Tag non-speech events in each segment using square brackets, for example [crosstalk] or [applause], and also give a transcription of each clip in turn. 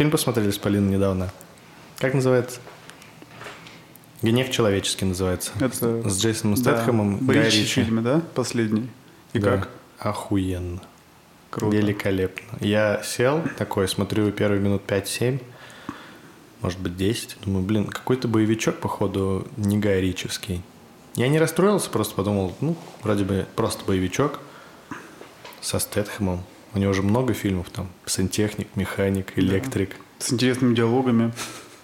фильм посмотрели с Полиной недавно. Как называется? «Гнев человеческий» называется. Это... С Джейсоном Стэтхэмом. Да, Ричи Ричи. фильме, да? Последний. И Да. как? Охуенно. Круто. Великолепно. Я сел такой, смотрю первые минут 5-7, может быть 10. Думаю, блин, какой-то боевичок, походу, не Гай Ричевский. Я не расстроился, просто подумал, ну, вроде бы просто боевичок со Стэтхэмом. У него уже много фильмов там. Сантехник, механик, электрик. С интересными диалогами.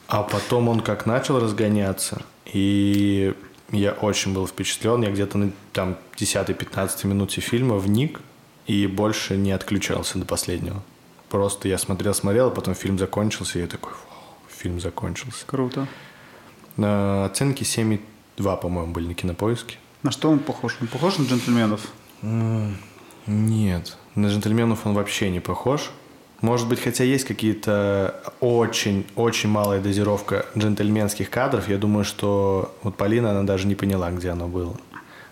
А потом он как начал разгоняться, и я очень был впечатлен. Я где-то на там 10-15 минуте фильма вник и больше не отключался до последнего. Просто я смотрел, смотрел, а потом фильм закончился, и я такой, «Вау, фильм закончился. Круто. На оценки 7,2, по-моему, были на кинопоиске. На что он похож? Он похож на джентльменов? Нет, на джентльменов он вообще не похож. Может быть, хотя есть какие-то очень-очень малая дозировка джентльменских кадров, я думаю, что вот Полина, она даже не поняла, где оно было.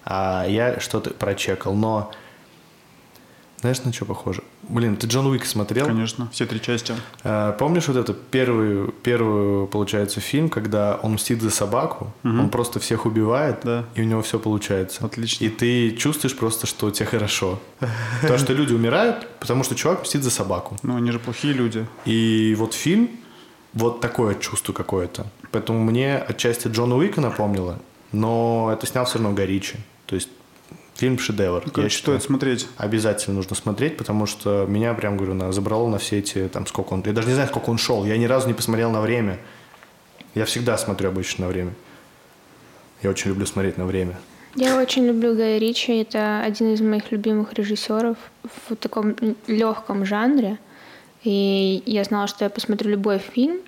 А я что-то прочекал, но... Знаешь, на что похоже? Блин, ты Джон Уик смотрел? Конечно. Все три части. А, Помнишь вот это первый, первый, получается, фильм, когда он мстит за собаку, Мгм. он просто всех убивает, Да. и у него все получается. Отлично. И ты чувствуешь просто, что тебе хорошо. То, что люди умирают, потому что чувак мстит за собаку. Ну, они же плохие люди. И вот фильм, вот такое чувство какое-то. Поэтому мне отчасти Джона Уика напомнило, но это снял все равно Горичи. То есть фильм шедевр. Ну, я короче, считаю. стоит смотреть. Обязательно нужно смотреть, потому что меня прям, говорю, на, забрало на все эти, там, сколько он... Я даже не знаю, сколько он шел. Я ни разу не посмотрел на время. Я всегда смотрю обычно на время. Я очень люблю смотреть на время. Я очень люблю Гая Ричи. Это один из моих любимых режиссеров в таком легком жанре. И я знала, что я посмотрю любой фильм,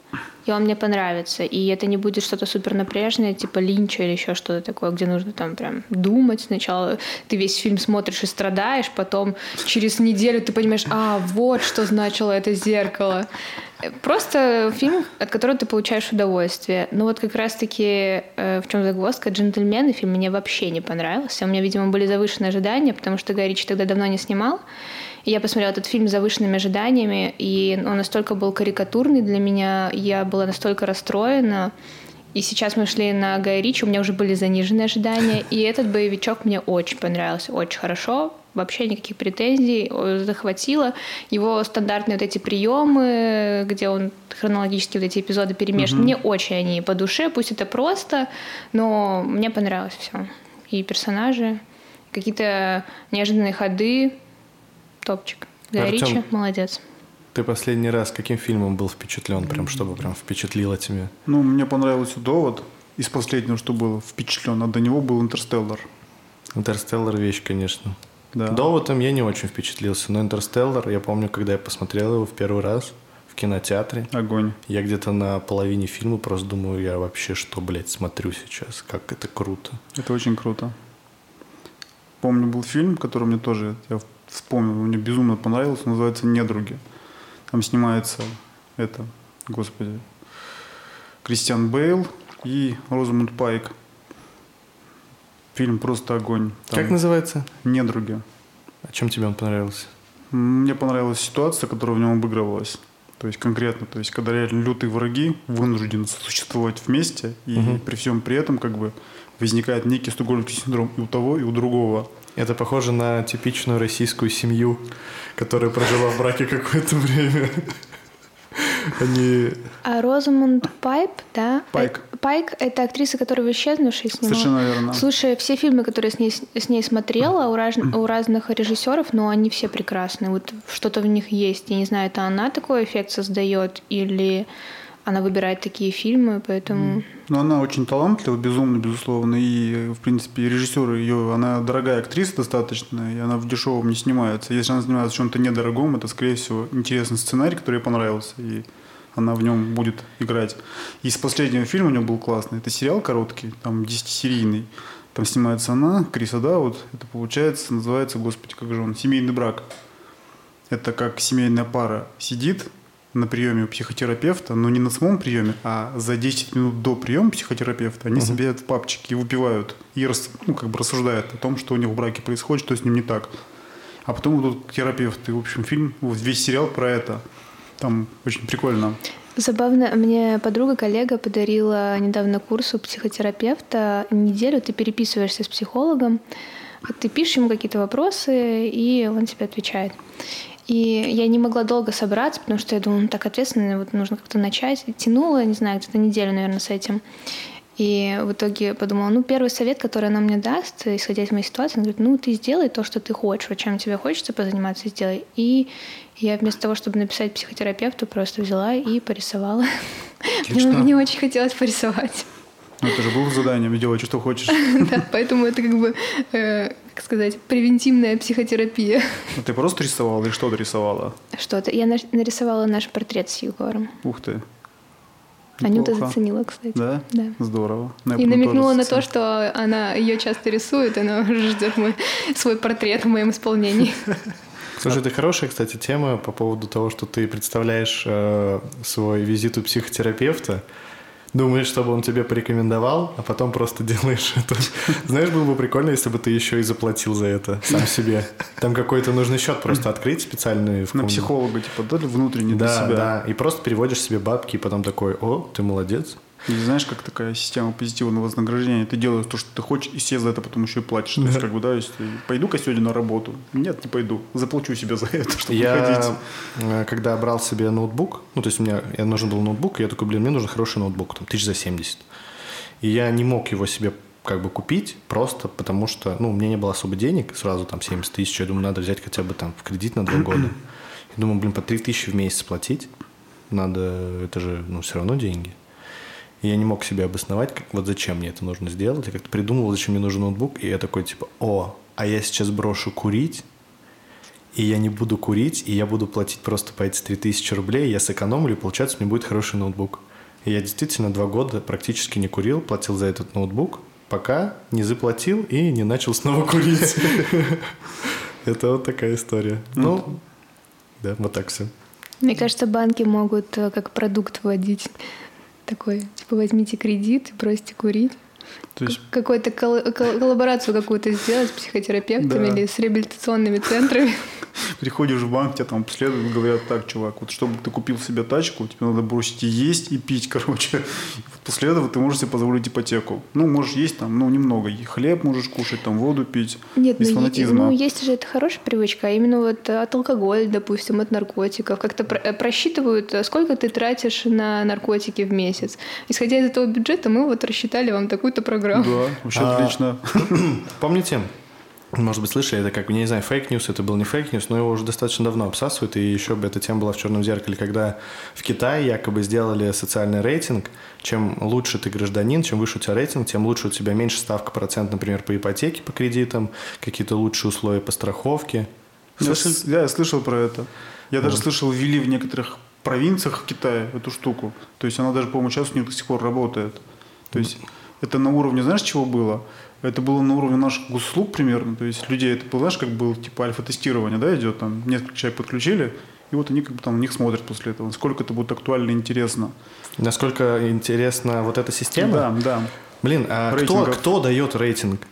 и он мне понравится. И это не будет что-то супер напряжное, типа линча или еще что-то такое, где нужно там прям думать. Сначала ты весь фильм смотришь и страдаешь, потом через неделю ты понимаешь, а, вот что значило это зеркало. Просто фильм, от которого ты получаешь удовольствие. Но вот как раз-таки э, в чем загвоздка, «Джентльмены» фильм мне вообще не понравился. У меня, видимо, были завышенные ожидания, потому что Гай Ричи тогда давно не снимал. Я посмотрела этот фильм с завышенными ожиданиями, и он настолько был карикатурный для меня, я была настолько расстроена. И сейчас мы шли на Гая Ричи, у меня уже были заниженные ожидания, и этот боевичок мне очень понравился, очень хорошо, вообще никаких претензий, захватило. Его стандартные вот эти приемы, где он хронологически вот эти эпизоды перемешивает, мне очень они по душе, пусть это просто, но мне понравилось все. И персонажи, какие-то неожиданные ходы, топчик. Гай Артём, Ричи, молодец. Ты последний раз каким фильмом был впечатлен, прям чтобы прям впечатлило тебя? Ну, мне понравился «Довод» из последнего, что было впечатлен, а до него был «Интерстеллар». Интерстеллар вещь, конечно. Да. Доводом я не очень впечатлился, но Интерстеллар, я помню, когда я посмотрел его в первый раз в кинотеатре, Огонь. я где-то на половине фильма просто думаю, я вообще что, блядь, смотрю сейчас, как это круто. Это очень круто. Помню, был фильм, который мне тоже, я вспомнил, мне безумно понравился, называется «Недруги». Там снимается это, господи, Кристиан Бейл и Розамунд Пайк. Фильм просто огонь. Там Как называется? «Недруги». А чем тебе он понравился? Мне понравилась ситуация, которая в нем обыгрывалась. То есть конкретно, то есть когда реально лютые враги вынуждены существовать вместе, и Мгм. при всем при этом как бы возникает некий стокгольмский синдром и у того, и у другого. Это похоже на типичную российскую семью, которая прожила в браке какое-то время. Они... А Розамунд Пайп, да? Пайк. Э, Пайк — это актриса, которая в «Исчезнувшей» снимала. Совершенно верно. Слушай, все фильмы, которые с ней, с ней смотрела у, раз- у разных режиссеров, но они все прекрасные. Вот что-то в них есть. Я не знаю, это она такой эффект создает или она выбирает такие фильмы, поэтому... Но она очень талантлива, безумно, безусловно. И, в принципе, режиссер ее, она дорогая актриса достаточно, и она в дешевом не снимается. Если она снимается в чем-то недорогом, это, скорее всего, интересный сценарий, который ей понравился, и она в нем будет играть. Из последнего фильма у нее был классный. Это сериал короткий, там 10-серийный. Там снимается она, Криса Даут. Это получается, называется, господи, как же он, «Семейный брак». Это как семейная пара сидит на приеме у психотерапевта, но не на самом приеме, а за 10 минут до приема психотерапевта они себе в папчики выпивают и рас- ну, как бы рассуждают о том, что у них в браке происходит, что с ним не так. А потом идут к терапевту. И, в общем, фильм, вот весь сериал про это. Там очень прикольно. Забавно, мне подруга-коллега подарила недавно курс у психотерапевта. Неделю ты переписываешься с психологом, ты пишешь ему какие-то вопросы, и он тебе отвечает. И я не могла долго собраться, потому что я думала, ну так ответственно, вот нужно как-то начать. Тянула, не знаю, где-то неделю, наверное, с этим. И в итоге подумала, ну, первый совет, который она мне даст, исходя из моей ситуации, она говорит, ну, ты сделай то, что ты хочешь, вот чем тебе хочется позаниматься, сделай. И я вместо того, чтобы написать психотерапевту, просто взяла и порисовала. Мне, мне очень хотелось порисовать. Ну, это же было заданием, делать, что хочешь. [laughs] Да, поэтому это как бы, э, как сказать, превентивная психотерапия. Ну, ты просто рисовала или что-то рисовала? Что-то. Я нарисовала наш портрет с Егором. Ух ты. Анюта заценила, кстати. Да? Да. Здорово. Ну, и намекнула на то, что она ее часто рисует, она ждет мой, свой портрет в моем исполнении. [laughs] Слушай, это хорошая, кстати, тема по поводу того, что ты представляешь э, свой визит у психотерапевта. Думаешь, чтобы он тебе порекомендовал, а потом просто делаешь это. Знаешь, было бы прикольно, если бы ты еще и заплатил за это сам себе. Там какой-то нужный счет просто открыть специальный. В На психолога, типа, да, внутренний да, для себя. Да, и просто переводишь себе бабки, и потом такой, о, ты молодец. Или знаешь, как такая система позитивного вознаграждения. Ты делаешь то, что ты хочешь, и себе за это потом еще и платишь. Да. То есть, как бы, да, если пойду-ка сегодня на работу. Нет, не пойду. Заплачу себе за это, [laughs] чтобы я, ходить. Э, когда брал себе ноутбук, ну, то есть мне я нужен был ноутбук, я такой, блин, мне нужен хороший ноутбук, там, тысяч за 70. И я не мог его себе как бы купить, просто потому что, ну, у меня не было особо денег, сразу там 70 тысяч, я думаю, надо взять хотя бы там в кредит на два года. [clears throat] Я думаю, блин, по 3 тысячи в месяц платить, надо, это же, ну, все равно деньги. И я не мог себе обосновать, как, вот зачем мне это нужно сделать. Я как-то придумал, зачем мне нужен ноутбук. И я такой, типа, о, а я сейчас брошу курить, и я не буду курить, и я буду платить просто по эти 3000 рублей, я сэкономлю, и получается, мне будет хороший ноутбук. И я действительно два года практически не курил, платил за этот ноутбук, пока не заплатил и не начал снова курить. [laughs] Это вот такая история. Ну, да, вот так все. Мне кажется, банки могут э, как продукт вводить такой, типа, возьмите кредит и бросьте курить. То есть... Какую-то кол- коллаборацию какую-то сделать с психотерапевтами да. или с реабилитационными центрами. [laughs] Приходишь в банк, тебя там последуют, говорят, так, чувак, вот чтобы ты купил себе тачку, тебе надо бросить и есть, и пить, [laughs] короче. Вот после этого ты можешь себе позволить ипотеку. Ну, можешь есть там, ну, немного. И хлеб можешь кушать, там, воду пить. Нет, без ну, фанатизма. ну, есть же это хорошая привычка, а именно вот от алкоголя, допустим, от наркотиков. Как-то э, просчитывают, э, сколько ты тратишь на наркотики в месяц. Исходя из этого бюджета, мы вот рассчитали вам такую-то программу. Да, вообще а, отлично. [clears throat] Помните, может быть, слышали, это как, я не знаю, fake news, это был не fake news, но его уже достаточно давно обсасывают, и еще бы эта тема была в «Черном зеркале», когда в Китае якобы сделали социальный рейтинг, чем лучше ты гражданин, чем выше у тебя рейтинг, тем лучше у тебя меньше ставка процент, например, по ипотеке, по кредитам, какие-то лучшие условия по страховке. Слышали? Я, я слышал про это. Я вот. даже слышал, ввели в некоторых провинциях Китая эту штуку. То есть она даже, по-моему, сейчас у них до сих пор работает. То есть это на уровне, знаешь, чего было? Это было на уровне наших госуслуг примерно. То есть людей это было, знаешь, как был типа альфа-тестирование, да, идет, там несколько человек подключили, и вот они как бы там на них смотрят после этого, насколько это будет актуально и интересно. Насколько интересна вот эта система? Да, да. Блин, а кто, кто дает рейтинг?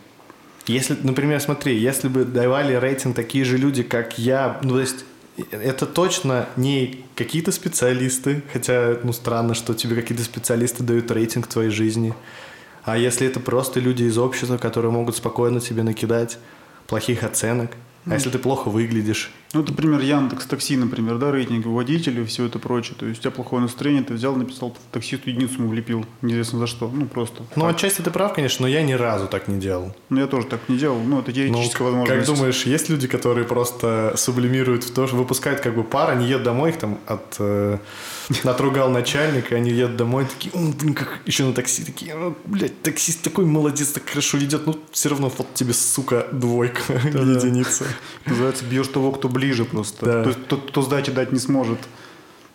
Если, например, смотри, если бы давали рейтинг такие же люди, как я, ну, то есть это точно не какие-то специалисты, хотя, ну, странно, что тебе какие-то специалисты дают рейтинг твоей жизни. А если это просто люди из общества, которые могут спокойно тебе накидать плохих оценок, а если ты плохо выглядишь? Ну, это пример Яндекс Такси, например, да, рейтинг водителей, все это прочее. То есть у тебя плохое настроение, ты взял, написал таксисту единицу ему влепил, неизвестно за что, ну просто. Ну, так. отчасти ты прав, конечно, но я ни разу так не делал. Ну, я тоже так не делал, ну, это теоретическая ну, возможность. Как думаешь, есть люди, которые просто сублимируют в то, что выпускают как бы пар, они едут домой, их там от, э, отругал начальник, и они едут домой, такие, блин, как еще на такси, такие, блядь, таксист такой молодец, так хорошо ведет, ну, все равно вот тебе, сука, двойка, [laughs] единица. Называется, бьешь того, кто ближе просто. Да. То есть тот, кто сдачи дать не сможет.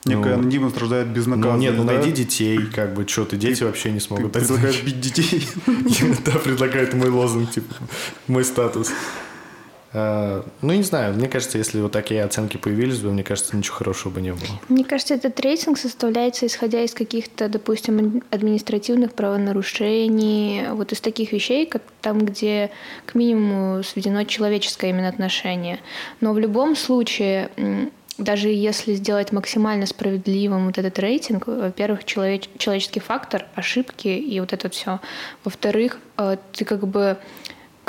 Некая ну, анонимность рождает безнаказанность. Ну, нет, ну да? найди детей, как бы, что ты, дети ты, вообще не смогут. Ты предлагаешь бить детей? [laughs] Да, предлагает мой лозунг, типа, мой статус. А, ну, не знаю, мне кажется, если вот такие оценки появились бы, мне кажется, ничего хорошего бы не было. Мне кажется, этот рейтинг составляется исходя из каких-то, допустим, административных правонарушений, вот из таких вещей, как там, где к минимуму сведено человеческое именно отношение. Но в любом случае даже если сделать максимально справедливым вот этот рейтинг, во-первых, человеч человеческий фактор, ошибки и вот это все. Во-вторых, э, ты как бы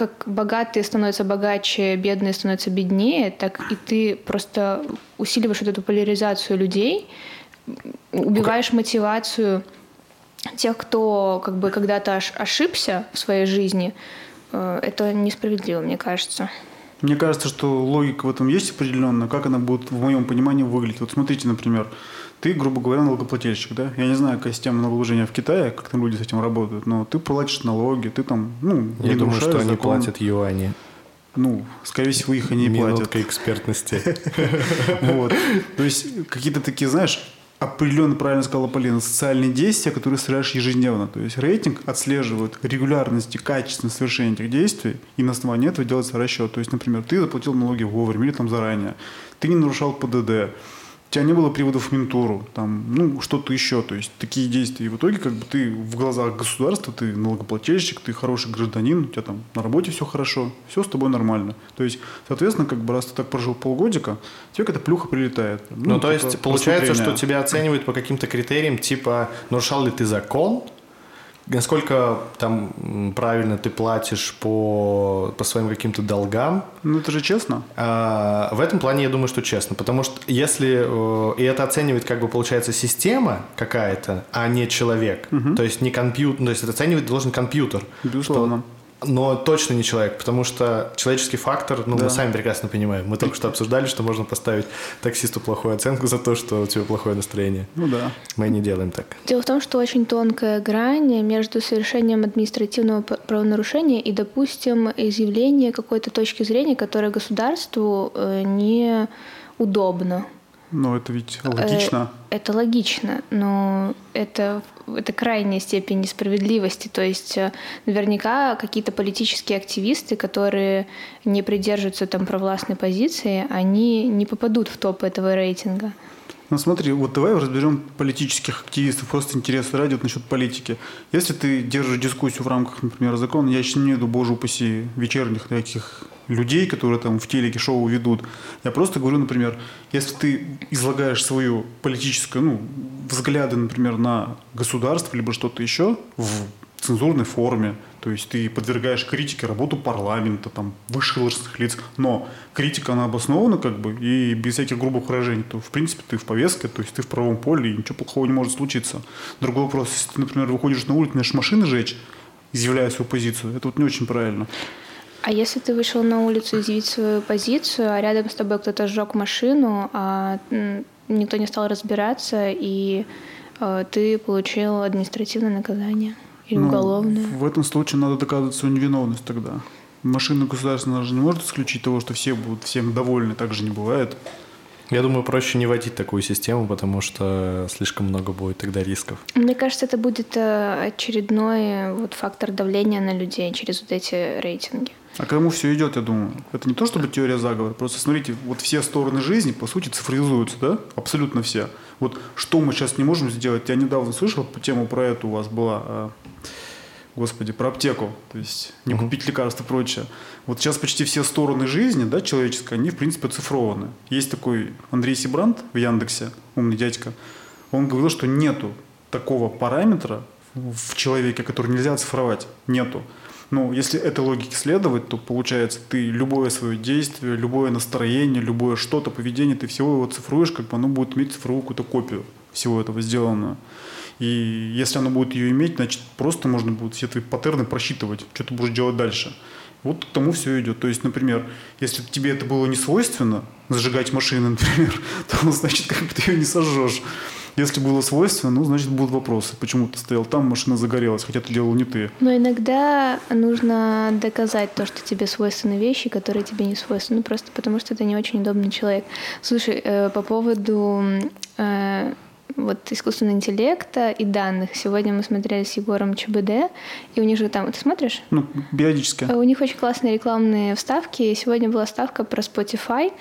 как богатые становятся богаче, бедные становятся беднее, так и ты просто усиливаешь вот эту поляризацию людей, убиваешь okay. мотивацию тех, кто как бы когда-то ошибся в своей жизни. Э, это несправедливо, мне кажется. Мне кажется, что логика в этом есть определенная, как она будет в моем понимании выглядеть. Вот смотрите, например, ты, грубо говоря, налогоплательщик, да? Я не знаю, какая система налоголожения в Китае, как там люди с этим работают, но ты платишь налоги, ты там, ну, Я думаю, что закон. они платят юани. Ну, скорее всего, их они Минутка платят. Минутка экспертности. [laughs] Вот. То есть, какие-то такие, знаешь, определенно, правильно сказала Полина, социальные действия, которые совершаешь ежедневно. То есть рейтинг отслеживает регулярность и качественность совершения этих действий, и на основании этого делается расчет. То есть, например, ты заплатил налоги вовремя или там заранее, ты не нарушал ПДД, у тебя не было приводов в ментуру, там, ну, что-то еще, то есть такие действия. И в итоге как бы ты в глазах государства, ты налогоплательщик, ты хороший гражданин, у тебя там на работе все хорошо, все с тобой нормально. То есть, соответственно, как бы раз ты так прожил полгодика, тебе какая-то плюха прилетает. Ну, ну то типа, есть получается, что тебя оценивают по каким-то критериям, типа, нарушал ли ты закон, Насколько там правильно ты платишь по, по своим каким-то долгам? Ну, это же честно. А, в этом плане я думаю, что честно. Потому что если... Э, и это оценивает, как бы, получается, система какая-то, а не человек. Угу. То есть не компьютер... То есть это оценивать должен компьютер. Безусловно. Что но точно не человек, потому что человеческий фактор, ну, да. мы сами прекрасно понимаем. Мы только что обсуждали, что можно поставить таксисту плохую оценку за то, что у тебя плохое настроение. Ну да. Мы не делаем так. Дело в том, что очень тонкая грань между совершением административного правонарушения и, допустим, изъявлением какой-то точки зрения, которая государству э, не удобно. Но это ведь логично. Э, это логично, но это, это крайняя степень несправедливости. То есть э, наверняка какие-то политические активисты, которые не придерживаются там провластной позиции, они не попадут в топ этого рейтинга. Ну смотри, вот давай разберем политических активистов, просто интерес ради вот насчет политики. Если ты держишь дискуссию в рамках, например, закона, я сейчас не имею в виду, боже упаси, вечерних таких людей, которые там в телеке шоу ведут. Я просто говорю, например, если ты излагаешь свою политическую, ну, взгляды, например, на государство, либо что-то еще в цензурной форме, то есть ты подвергаешь критике работу парламента, там, высших должностных лиц, но критика, она обоснована как бы и без всяких грубых выражений, то, в принципе, ты в повестке, то есть ты в правом поле, и ничего плохого не может случиться. Другой вопрос, если ты, например, выходишь на улицу, начинаешь машины жечь, изъявляя свою позицию, это вот не очень правильно. А если ты вышел на улицу изъявить свою позицию, а рядом с тобой кто-то сжег машину, а никто не стал разбираться, и э, ты получил административное наказание или ну, уголовное? В этом случае надо доказывать свою невиновность тогда. Машина государственная же не может исключить того, что все будут всем довольны, так же не бывает. Я думаю, проще не вводить такую систему, потому что слишком много будет тогда рисков. Мне кажется, это будет э, очередной вот фактор давления на людей через вот эти рейтинги. А к кому все идет, я думаю? Это не то, чтобы теория заговора. Просто смотрите, вот все стороны жизни, по сути, цифризуются, да? Абсолютно все. Вот что мы сейчас не можем сделать? Я недавно слышал по тему про это у вас была, а, господи, про аптеку. То есть не угу. купить лекарства и прочее. Вот сейчас почти все стороны жизни, да, человеческой, они, в принципе, оцифрованы. Есть такой Андрей Сибрант в Яндексе, умный дядька. Он говорил, что нету такого параметра в человеке, который нельзя оцифровать. Нету. Ну, если этой логике следовать, то получается, ты любое свое действие, любое настроение, любое что-то, поведение, ты всего его цифруешь, как бы оно будет иметь цифровую какую-то копию всего этого сделанного. И если оно будет ее иметь, значит, просто можно будет все твои паттерны просчитывать, что ты будешь делать дальше. Вот к тому все идет. То есть, например, если тебе это было не свойственно, зажигать машины, [laughs] например, то значит, как бы ты ее не сожжешь. Если было свойственно, ну, значит, будут вопросы. Почему ты стоял там, машина загорелась, хотя ты делал не ты. Но иногда нужно доказать то, что тебе свойственны вещи, которые тебе не свойственны, ну, просто потому что ты не очень удобный человек. Слушай, э, по поводу э, вот искусственного интеллекта и данных. Сегодня мы смотрели с Егором ЧБД, и у них же там... Ты смотришь? Ну, периодически. У них очень классные рекламные вставки. Сегодня была ставка про Spotify.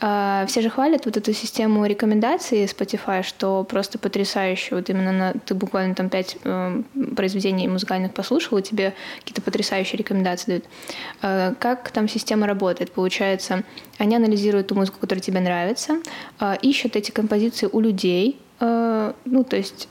А, все же хвалят вот эту систему рекомендаций Spotify, что просто потрясающе. Вот именно на, ты буквально там пять э, произведений музыкальных послушал, и тебе какие-то потрясающие рекомендации дают. А, как там система работает? Получается, они анализируют ту музыку, которая тебе нравится, а, ищут эти композиции у людей, а, ну, то есть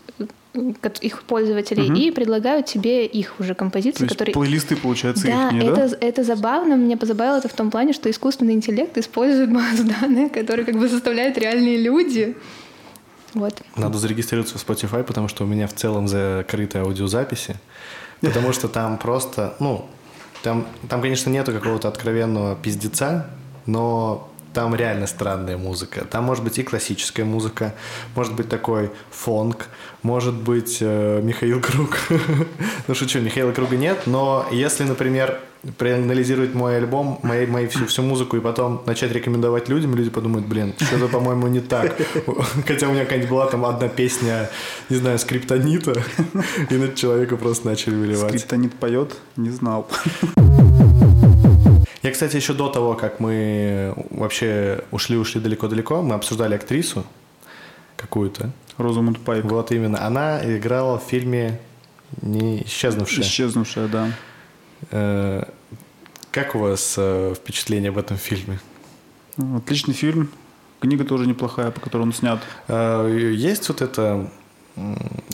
их пользователей угу. и предлагают тебе их уже композиции, То есть которые... плейлисты, получается, да, их, это, да? это забавно. Мне позабавило это в том плане, что искусственный интеллект использует базу данных, которые как бы составляют реальные люди. Вот. Надо зарегистрироваться в Spotify, потому что у меня в целом закрыты аудиозаписи. [laughs] Потому что там просто, ну, там, там, конечно, нету какого-то откровенного пиздеца, но там реально странная музыка. Там может быть и классическая музыка, может быть такой фонк, может быть э, Михаил Круг. [laughs] ну шучу, Михаила Круга нет, но если, например, проанализировать мой альбом, мои, мои всю, всю музыку и потом начать рекомендовать людям, люди подумают, блин, что-то, по-моему, не так. [laughs] Хотя у меня какая-нибудь была там одна песня, не знаю, скриптонита, [laughs] и на человека просто начали выливать. Скриптонит поет? Не знал. Я, кстати, еще до того, как мы вообще ушли-ушли далеко-далеко, мы обсуждали актрису какую-то. Розамунд Пайк. Вот именно. Она играла в фильме «Не исчезнувшая». «Исчезнувшая», да. Э, как у вас э, впечатление об этом фильме? Отличный фильм. Книга тоже неплохая, по которой он снят. Э, есть вот это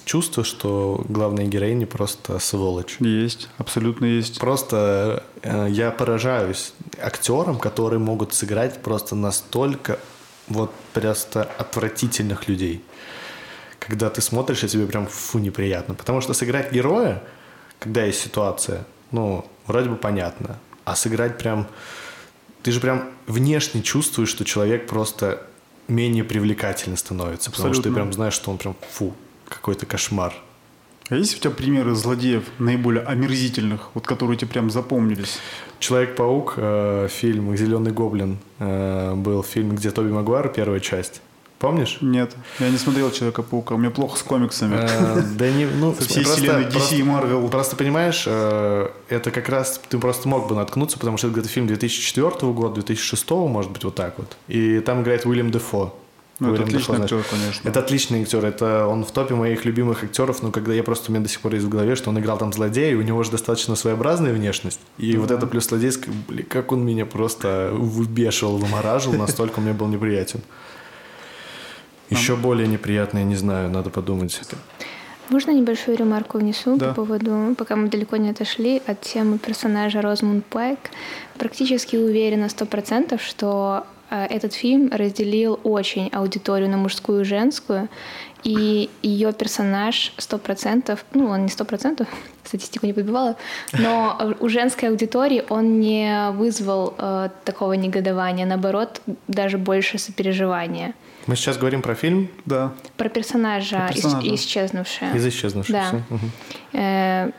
чувство, что главная героиня просто сволочь. Есть, абсолютно есть. Просто э, я поражаюсь актерам, которые могут сыграть просто настолько вот просто отвратительных людей. Когда ты смотришь, и тебе прям фу неприятно. Потому что сыграть героя, когда есть ситуация, ну, вроде бы понятно. А сыграть прям... Ты же прям внешне чувствуешь, что человек просто менее привлекательно становится. Абсолютно. Потому что ты прям знаешь, что он прям фу, какой-то кошмар. А есть у тебя примеры злодеев наиболее омерзительных, вот которые тебе прям запомнились? Человек-паук, э, фильм «Зеленый гоблин» э, был фильм, где Тоби Магуайр, первая часть. Помнишь? Нет, я не смотрел Человека-паука, у меня плохо с комиксами. Э, да не, ну, Со всей вселенной DC и Marvel. Просто понимаешь, э, это как раз ты просто мог бы наткнуться, потому что это где-то фильм 2004 года, 2006, может быть, вот так вот. И там играет Уильям Дефо. Ну, это отличный актер, конечно. Это отличный актер. Это он в топе моих любимых актеров. Но когда я просто у меня до сих пор есть в голове, что он играл там злодея, и у него же достаточно своеобразная внешность. И да. вот это плюс злодейская, блин, как он меня просто выбешивал, вымораживал, настолько он мне был неприятен. Еще более неприятное, не знаю, надо подумать. Можно небольшую ремарку внесу да. по поводу, пока мы далеко не отошли от темы персонажа Розмунд Пайк. Практически уверена сто процентов, что этот фильм разделил очень аудиторию на мужскую и женскую, и ее персонаж сто процентов, ну, он не сто процентов, [laughs] статистику не подбивала, но у женской аудитории он не вызвал э, такого негодования, наоборот, даже больше сопереживания. Мы сейчас говорим про фильм? Да. Про персонажа, про персонажа. Из, исчезнувшая. Из исчезнувшей. Да. Угу. Э,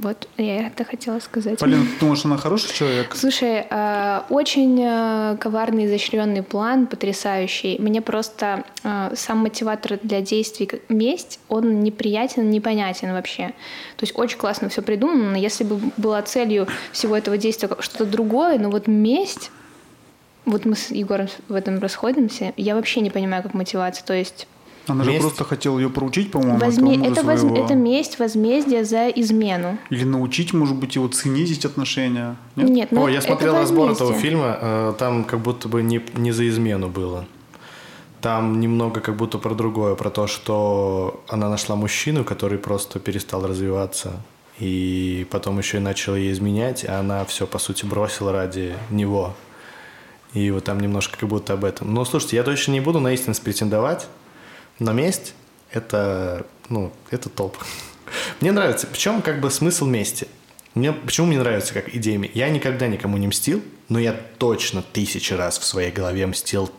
вот, я это хотела сказать. Полина, [laughs] ты думаешь, она хороший человек? Слушай, э, очень э, коварный, изощренный план, потрясающий. Мне просто э, сам мотиватор для действий месть, он неприятен, непонятен вообще. То есть очень классно все придумано, но если бы была целью всего этого действия что-то другое, но вот месть, вот мы с Егором в этом расходимся, я вообще не понимаю, как мотивация. То есть она месть. же просто хотела ее проучить, по-моему. Возме... Это, воз... это месть, возмездие за измену. Или научить, может быть, его ценить отношения. Нет, Нет ну, О, я смотрел это разбор этого фильма, э, там как будто бы не, не за измену было. Там немного как будто про другое, про то, что она нашла мужчину, который просто перестал развиваться, и потом еще и начала ей изменять, а она все, по сути, бросила ради него. И вот там немножко как будто об этом. Но слушайте, я точно не буду на истинность претендовать, но месть – это, ну, это топ. Мне нравится. Причем как бы смысл мести. Мне, почему мне нравится как идея? Я никогда никому не мстил, но я точно тысячи раз в своей голове мстил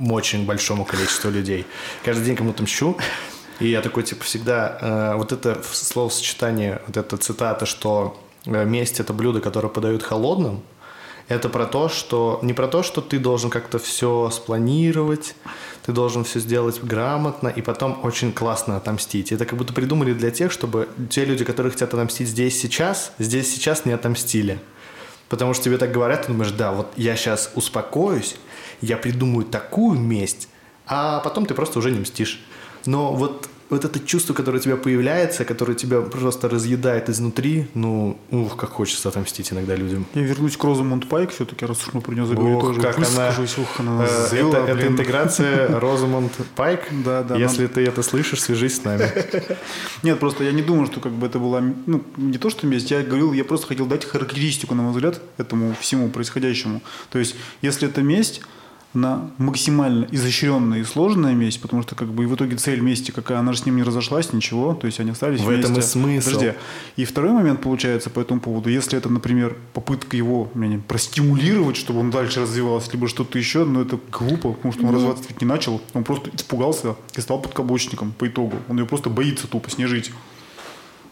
очень большому количеству людей. Каждый день кому-то мщу. И я такой, типа, всегда... Э, вот это словосочетание, вот эта цитата, что э, месть – это блюдо, которое подают холодным, Это про то, что не про то, что ты должен как-то все спланировать, ты должен все сделать грамотно и потом очень классно отомстить. Это как будто придумали для тех, чтобы те люди, которые хотят отомстить здесь сейчас, здесь сейчас не отомстили. Потому что тебе так говорят, ты думаешь, да, вот я сейчас успокоюсь, я придумаю такую месть, а потом ты просто уже не мстишь. Но вот вот это чувство, которое у тебя появляется, которое тебя просто разъедает изнутри, ну, ух, как хочется отомстить иногда людям. Я вернусь к Розамунд Пайк все-таки, раз уж мы про нее заговорили, Ох, тоже как она, выскажусь, ух, она э, это, это интеграция [laughs] Розамунд Пайк. Да, да, Если ты это слышишь, свяжись с нами. [laughs] Нет, просто я не думаю, что как бы это была, ну, не то, что месть, я говорил, я просто хотел дать характеристику, на мой взгляд, этому всему происходящему. То есть, если это месть, она максимально изощренная и сложная месть, потому что как бы и в итоге цель мести какая, она же с ним не разошлась, ничего, то есть они остались В вместе. этом и смысл. Подожди. И второй момент получается по этому поводу, если это, например, попытка его я не, простимулировать, чтобы он дальше развивался, либо что-то еще, но это глупо, потому что он развиваться ведь не начал, он просто испугался и стал подкаблучником по итогу. Он ее просто боится тупо с ней жить.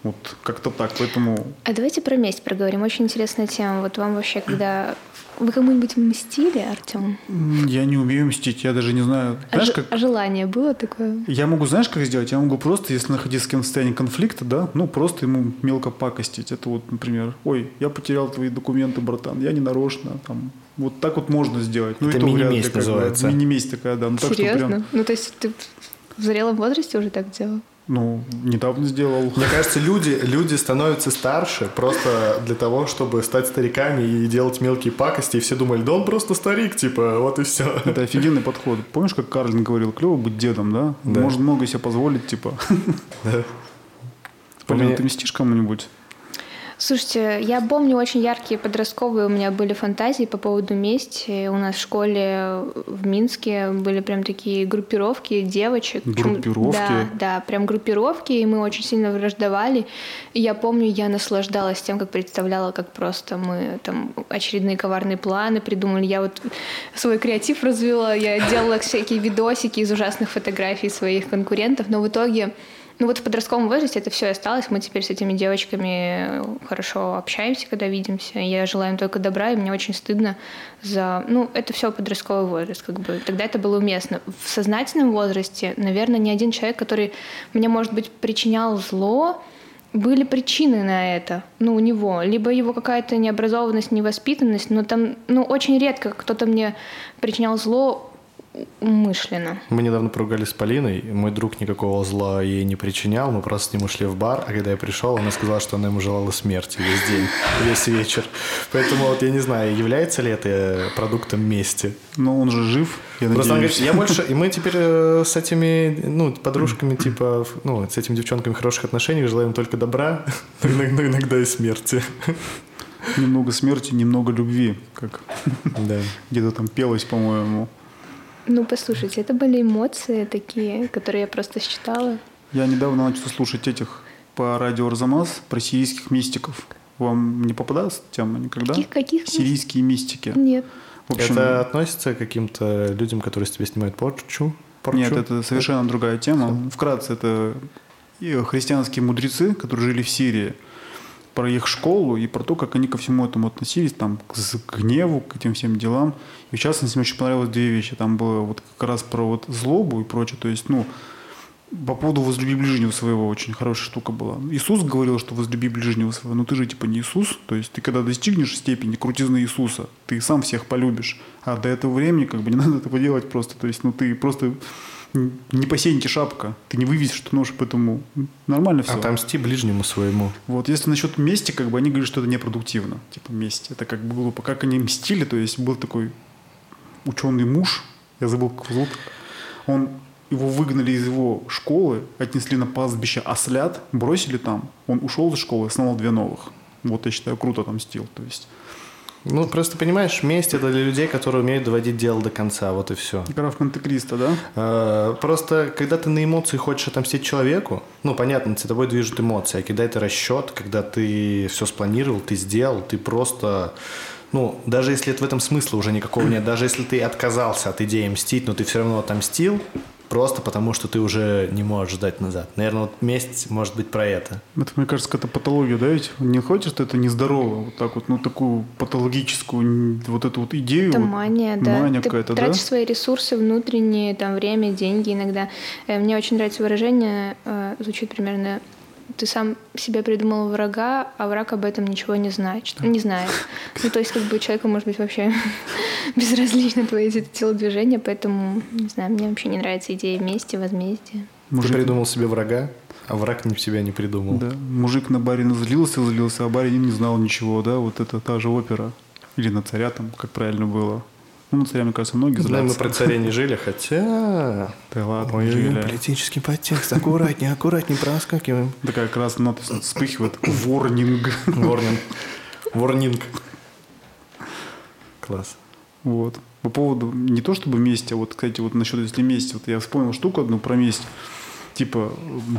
Вот как-то так, поэтому А давайте про месть проговорим. Очень интересная тема. Вот вам вообще, когда... Вы кому-нибудь мстили, Артем? я не умею мстить, я даже не знаю. А, Знаешь, же- как... а желание было такое? Я могу, знаешь, как сделать? Я могу просто, если находиться с кем-то в состоянии конфликта, да, ну, просто ему мелко пакостить. Это вот, например, ой, я потерял твои документы, братан, я не нарочно, там, вот так вот можно сделать. Ну, Это и то вряд ли, мини-месть называется. Мини-месть такая, да. Ну, так, Серьезно? прям, Ну, то есть ты в зрелом возрасте уже так делал? Ну, недавно сделал. Мне кажется, люди, люди становятся старше просто для того, чтобы стать стариками и делать мелкие пакости. И все думали, да он просто старик, типа, вот и все. Это офигенный подход. Помнишь, как Карлин говорил, клево быть дедом, да? Да. Можно много себе позволить, типа. Да. Полина, меня- ты мстишь кому-нибудь? Слушайте, я помню очень яркие подростковые у меня были фантазии по поводу мести. У нас в школе в Минске были прям такие группировки девочек. Группировки? Да, да, прям группировки, и мы очень сильно враждовали. И я помню, я наслаждалась тем, как представляла, как просто мы там очередные коварные планы придумали. Я вот свой креатив развела, я делала всякие видосики из ужасных фотографий своих конкурентов, но в итоге ну вот в подростковом возрасте это все осталось. Мы теперь с этими девочками хорошо общаемся, когда видимся. Я желаю им только добра, и мне очень стыдно за... Ну, это все подростковый возраст, как бы. Тогда это было уместно. В сознательном возрасте, наверное, ни один человек, который мне, может быть, причинял зло, были причины на это, ну, у него. Либо его какая-то необразованность, невоспитанность, но там, ну, очень редко кто-то мне причинял зло умышленно. Мы недавно поругались с Полиной, мой друг никакого зла ей не причинял, мы просто с ним ушли в бар, а когда я пришел, она сказала, что она ему желала смерти весь день, весь вечер. Поэтому вот я не знаю, является ли это продуктом мести. Но он же жив, я Просто надеюсь. говорит, я больше... И мы теперь э, с этими, ну, подружками, типа, ну, с этими девчонками хороших отношениях желаем только добра, [laughs] но иногда, иногда и смерти. Немного смерти, немного любви, как Да. где-то там пелось, по-моему. Ну, послушайте, это были эмоции такие, которые я просто считала. Я недавно начал слушать этих по радио Арзамас про сирийских мистиков. Вам не попадалась эта тема никогда? Каких- каких Сирийские мистики. Нет. В общем, Это относится к каким-то людям, которые с тебя снимают порчу? порчу? Нет, это совершенно другая тема. Вкратце, это и христианские мудрецы, которые жили в Сирии, про их школу и про то, как они ко всему этому относились, там, к, гневу, к этим всем делам. И в частности, мне очень понравилось две вещи. Там было вот как раз про вот злобу и прочее. То есть, ну, по поводу возлюби ближнего своего очень хорошая штука была. Иисус говорил, что возлюби ближнего своего, но ты же типа не Иисус. То есть ты когда достигнешь степени крутизны Иисуса, ты сам всех полюбишь. А до этого времени как бы не [laughs] надо этого делать просто. То есть ну ты просто не по сеньке шапка. Ты не вывесишь эту нож, поэтому нормально все. Отомсти ближнему своему. Вот, если насчет мести, как бы они говорят, что это непродуктивно. Типа месть. Это как бы глупо. Как они мстили, то есть был такой ученый муж, я забыл, как зовут. Он его выгнали из его школы, отнесли на пастбище ослят, бросили там. Он ушел из школы, основал две новых. Вот я считаю, круто отомстил. То есть Ну, просто понимаешь, месть это для людей, которые умеют доводить дело до конца, вот и все. граф Монте-Кристо, да? Просто, когда ты на эмоции хочешь отомстить человеку, ну, понятно, за тобой движут эмоции, а когда это расчет, когда ты все спланировал, ты сделал, ты просто... Ну, даже если это в этом смысла уже никакого нет, даже если ты отказался от идеи мстить, но ты все равно отомстил, просто потому, что ты уже не можешь ждать назад. Наверное, вот месть может быть про это. Это, мне кажется, какая-то патология, да, ведь? Не хочешь, что это нездорово, вот так вот, ну, такую патологическую вот эту вот идею. Это вот, мания, да. Мания ты какая-то, да? тратишь свои ресурсы внутренние, там, время, деньги иногда. Э, Мне очень нравится выражение, э, звучит примерно ты сам себе придумал врага, а враг об этом ничего не знает. Что, не знает. [laughs] Ну, то есть, как бы человеку может быть вообще [laughs] безразлично твои телодвижения, поэтому, не знаю, мне вообще не нравится идея мести, возмездия. Ты придумал себе врага, а враг не себя не придумал. Да, мужик на барина злился, злился, а барин не знал ничего, да, вот это та же опера. Или на царя там, как правильно было. Ну, на царя, мне кажется, многие Знаем, мы злятся. про царей не жили, хотя... Да ладно, Ой, жили. политический подтекст. Аккуратнее, аккуратнее проскакиваем. Такая как раз надпись вспыхивает. Ворнинг. Ворнинг. Ворнинг. Класс. Вот. По поводу не то чтобы мести, а вот, кстати, вот насчет если мести, вот я вспомнил штуку одну про месть. Типа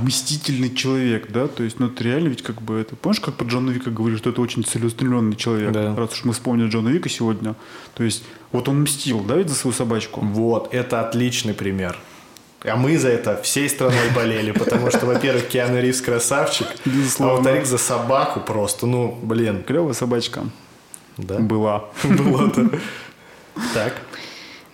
мстительный человек, да, то есть, ну это реально ведь как бы это, помнишь, как про Джона Вика говорили, что это очень целеустремленный человек, Да. раз уж мы вспомнили Джона Вика сегодня, то есть, вот он мстил, да, ведь за свою собачку, Вот, это отличный пример. А мы за это всей страной болели, потому что, во-первых, Киану Ривз красавчик, а во-вторых, за собаку просто, ну, блин, клевая собачка да, была. [laughs] было-то. [laughs] Так,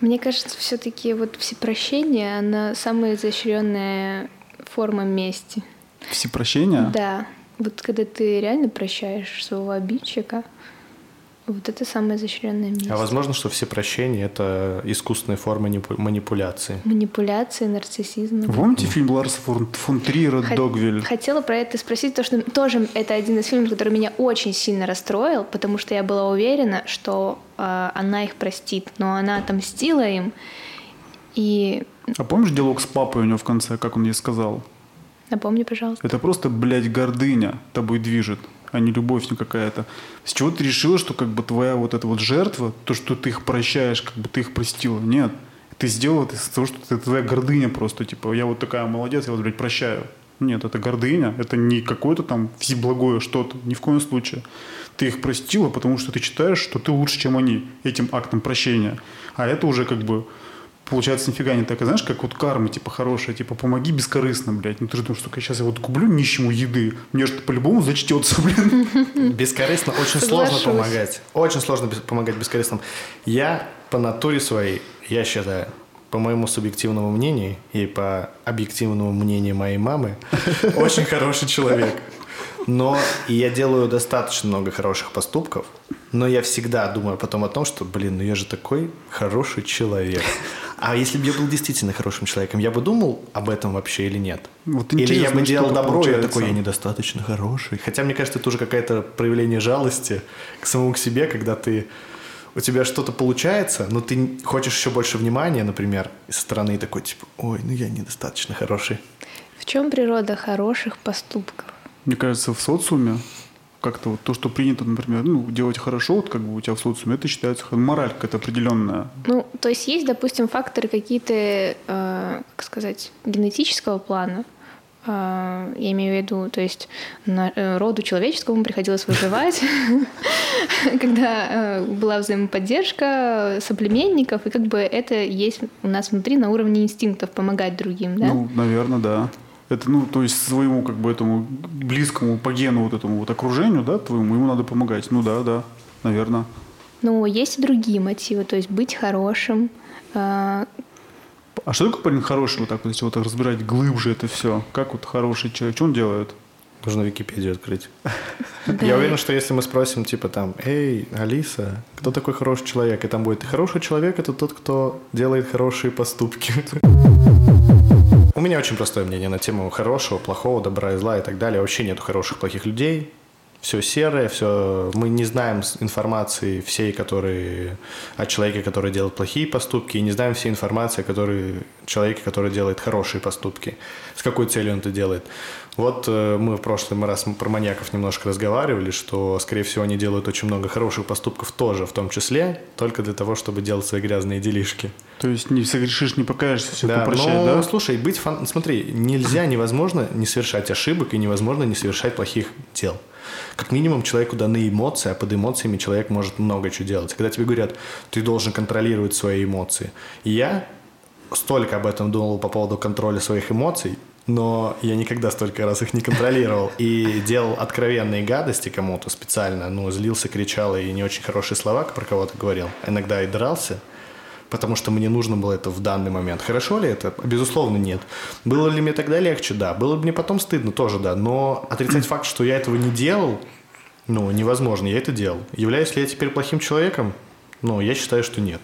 Мне кажется, все-таки вот всепрощение, она самая изощренная форма мести. Всепрощение? Да. Вот когда ты реально прощаешь своего обидчика, вот это самая изощренная месть. а возможно, что все прощения – это искусственная форма манипу- манипуляции. Манипуляции, нарциссизм. Вы помните фильм Ларса фон, фон Триера Хот- «Догвиль»? Хотела про это спросить, потому что тоже это один из фильмов, который меня очень сильно расстроил, потому что я была уверена, что э, она их простит, но она отомстила им. И А помнишь диалог с папой у него в конце, как он ей сказал? напомни, пожалуйста. Это просто, блядь, гордыня тобой движет, а не любовь не какая-то. С чего ты решила, что как бы твоя вот эта вот жертва, то, что ты их прощаешь, как бы ты их простила? Нет. Ты сделала это из-за того, что это твоя гордыня просто. Типа, я вот такая молодец, я вас, блядь, прощаю. Нет, это гордыня, это не какое-то там всеблагое что-то, ни в коем случае. Ты их простила, потому что ты считаешь, что ты лучше, чем они, этим актом прощения. А это уже как бы получается нифига не так. И знаешь, как вот карма, типа, хорошая, типа, помоги бескорыстно, блядь. Ну ты же думаешь, что сейчас я вот куплю нищему еды, мне же по-любому зачтется, блин. [laughs] Бескорыстно очень сложно помогать. Очень сложно помогать бескорыстным. Я по натуре своей, я считаю, по моему субъективному мнению и по объективному мнению моей мамы, [laughs] очень хороший человек. Но и я делаю достаточно много хороших поступков, но я всегда думаю потом о том, что, блин, ну я же такой хороший человек. А если бы я был действительно хорошим человеком, я бы думал об этом вообще или нет? Вот или я бы делал добро, и я получается. такой, я недостаточно хороший. Хотя, мне кажется, это уже какое-то проявление жалости к самому к себе, когда ты у тебя что-то получается, но ты хочешь еще больше внимания, например, со стороны такой, типа, ой, ну я недостаточно хороший. В чем природа хороших поступков? Мне кажется, в социуме как-то вот то, что принято, например, ну, делать хорошо, вот как бы у тебя в социуме, это считается мораль какая-то определенная. Ну, то есть есть, допустим, факторы какие-то, э, как сказать, генетического плана. Э, я имею в виду, то есть на- э, роду человеческому приходилось выживать, [laughs] когда э, была взаимоподдержка соплеменников, и как бы это есть у нас внутри на уровне инстинктов помогать другим, да? Ну, наверное, да. Это, ну, то есть своему, как бы, этому близкому по гену вот этому вот окружению, да, твоему, ему надо помогать. Ну, да, да, наверное. Но есть и другие мотивы, то есть быть хорошим, э, А что такое парень хороший, вот так вот, если вот так разбирать глубже это все? Как вот хороший человек, что он делает? Нужно Википедию открыть. [laughs] Я уверен, что если мы спросим, типа там, эй, Алиса, кто такой хороший человек? И там будет, хороший человек – это тот, кто делает хорошие поступки. [laughs] У меня очень простое мнение на тему хорошего, плохого, добра и зла и так далее. Вообще нет хороших, плохих людей. Все серое, все... Мы не знаем информации всей, которые... о человеке, который делает плохие поступки, и не знаем всей информации о который... человеке, который делает хорошие поступки. С какой целью он это делает. Вот э, мы в прошлый раз про маньяков немножко разговаривали, что, скорее всего, они делают очень много хороших поступков тоже, в том числе, только для того, чтобы делать свои грязные делишки. То есть не согрешишь, не покаешься, все Да, это прощать, но, да? слушай, быть фан... Смотри, нельзя, невозможно не совершать ошибок и невозможно не совершать плохих дел. Как минимум человеку даны эмоции, а под эмоциями человек может много чего делать. Когда тебе говорят, ты должен контролировать свои эмоции. И я столько об этом думал по поводу контроля своих эмоций, но я никогда столько раз их не контролировал и делал откровенные гадости кому-то специально, ну, злился, кричал и не очень хорошие слова про кого-то говорил, иногда и дрался, потому что мне нужно было это в данный момент. Хорошо ли это? Безусловно, нет. Было ли мне тогда легче? Да. Было бы мне потом стыдно? Тоже да. Но отрицать факт, что я этого не делал, ну, невозможно. Я это делал. Являюсь ли я теперь плохим человеком? Ну, я считаю, что нет.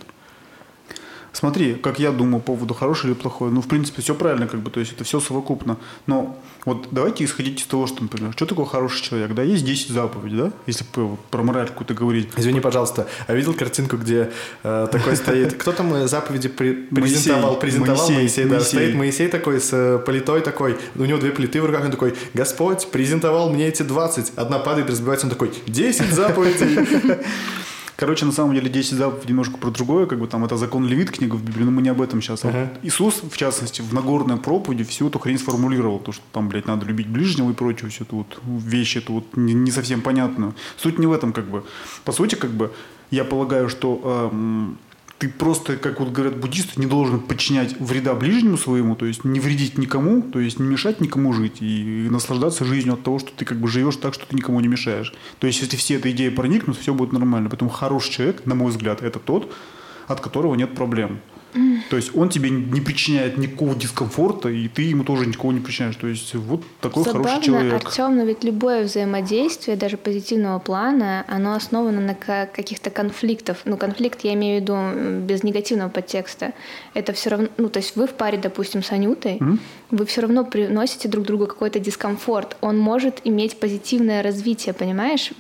Смотри, как я думаю по поводу хороший или плохой. Ну, в принципе, все правильно, как бы, то есть это все совокупно. Но вот давайте исходить из того, что, например, что такое хороший человек, да, есть 10 заповедей, да, если про мораль какую-то говорить. Извини, пожалуйста, а видел картинку, где э, такой стоит, кто там э, заповеди презентовал, презентовал Моисей, да, стоит Моисей такой с э, политой такой, у него две плиты в руках, он такой, Господь презентовал мне эти 20, одна падает, разбивается, он такой, 10 заповедей. [laughs] Короче, на самом деле 10 заповедей немножко про другое, как бы там это закон Левит, книга в Библии, но мы не об этом сейчас. А вот. Иисус, в частности, в Нагорной проповеди всю эту хрень сформулировал, то, что там, блядь, надо любить ближнего и прочее, всю эту вот вещь, эту вот не, не совсем понятную. Суть не в этом, как бы. По сути, как бы, я полагаю, что эм, ты просто, как вот говорят буддисты, не должен подчинять вреда ближнему своему, то есть не вредить никому, то есть не мешать никому жить и наслаждаться жизнью от того, что ты как бы живешь так, что ты никому не мешаешь. То есть если все этой идеей проникнут, все будет нормально. Поэтому хороший человек, на мой взгляд, это тот, от которого нет проблем. То есть он тебе не причиняет никакого дискомфорта, и ты ему тоже никого не причиняешь. То есть вот такой хороший Забавно, человек. Артем, но ведь любое взаимодействие, даже позитивного плана, оно основано на ка- каких-то конфликтах. Ну, конфликт я имею в виду без негативного подтекста. Это все равно, ну, то есть вы в паре, допустим, с Анютой, вы все равно приносите друг другу какой-то дискомфорт. Он может иметь позитивное развитие, понимаешь?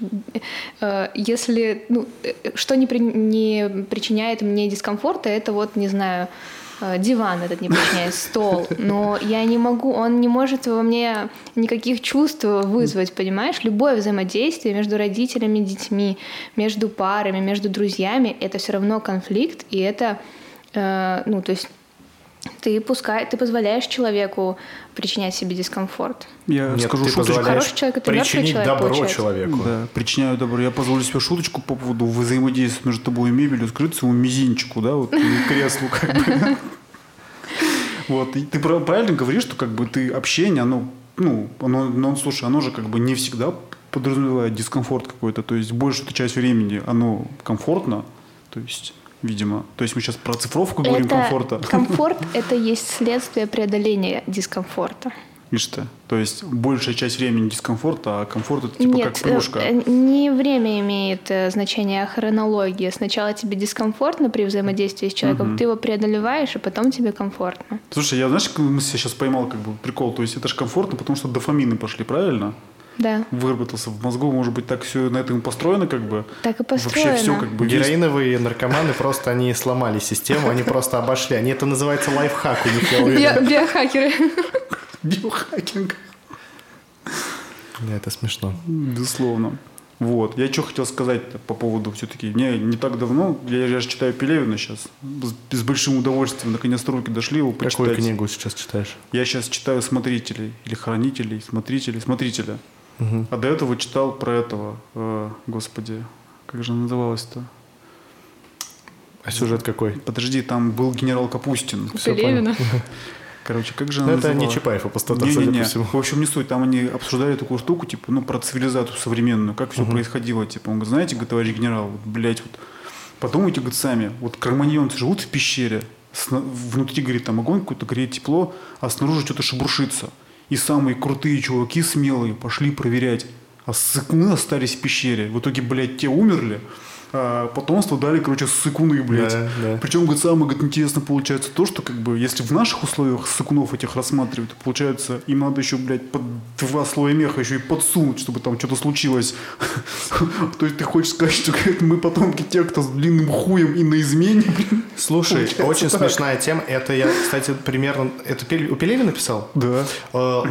Э, Если, ну, э, что не, при- не причиняет мне дискомфорта, это вот, не знаю, э, диван этот не причиняет, стол. Но я не могу, он не может во мне никаких чувств вызвать, понимаешь? Любое взаимодействие между родителями, детьми, между парами, между друзьями, это все равно конфликт, и это, ну, то есть ты пускай, ты позволяешь человеку причинять себе дискомфорт. Я Нет, скажу ты шуточку. позволяешь Хороший человек — это причинить человек, добро получается. человеку. Да, причиняю добро. Я позволю себе шуточку по поводу взаимодействия между тобой и мебелью. Скажите своему мизинчику, да, вот, и креслу как бы. [laughs] Вот, и ты прав- правильно говоришь, что как бы ты общение, оно, ну, оно, ну, слушай, оно же как бы не всегда подразумевает дискомфорт какой-то. То есть большую часть времени оно комфортно, то есть, видимо. То есть мы сейчас про цифровку говорим Это- комфорта. Комфорт — это [laughs] есть следствие преодоления дискомфорта. И что? То есть большая часть времени дискомфорта, а комфорт это типа Нет, как плюшка. э, не время имеет э, значение, а хронология. Сначала тебе дискомфортно при взаимодействии с человеком, ты его преодолеваешь, и потом тебе комфортно. Слушай, я знаешь, мысль сейчас поймал как бы прикол? То есть это же комфортно, потому что дофамины пошли, правильно? Да, Выработался в мозгу, может быть, так все на этом и построено, как бы. так и Вообще построено. все как бы весь- Героиновые наркоманы просто они сломали систему, они просто обошли. Они это называется лайфхак у них, я уверен. Био- биохакеры. биохакинг. Да, Это смешно. Безусловно. Вот. Я что хотел сказать по поводу все-таки. Не, не так давно, я, я же читаю Пелевина сейчас. С, с большим удовольствием наконец-то руки дошли его Какую почитать. книгу сейчас читаешь? Я сейчас читаю «Смотрителей» или «Хранителей», «Смотрителей», «Смотрителя». А до этого читал про этого, э, господи, как же она называлась-то? А сюжет какой? Подожди, там был генерал Капустин. Всё Пелевина. [laughs] Короче, как же Ну, она это не называлась? Чапаев, а пустота, Не-не-не. судя по всему. В общем, не суть. Там они обсуждали такую штуку, типа, ну, про цивилизацию современную, как все происходило. Типа, он говорит, знаете, говорит, товарищ генерал, вот, блядь, вот, подумайте, говорит, сами, вот кроманьонцы живут в пещере, сна- внутри, говорит, там огонь какой-то, греет тепло, а снаружи что-то шебуршится. И самые крутые чуваки, смелые, пошли проверять. А сыкуны остались в пещере. В итоге, блядь, те умерли, а потомство дали, короче, сыкуны, блядь. Да, да. Причем, говорит, самое говорит, интересно получается то, что как бы, если в наших условиях сыкунов этих рассматривать, то получается, им надо еще, блядь, под два слоя меха еще и подсунуть, чтобы там что-то случилось. [laughs] То есть ты хочешь сказать, что мы потомки тех, кто с длинным хуем и на измене, блин. Слушай, очень смешная тема. Это я, кстати, примерно... Это у Пелевина писал? Да. Э,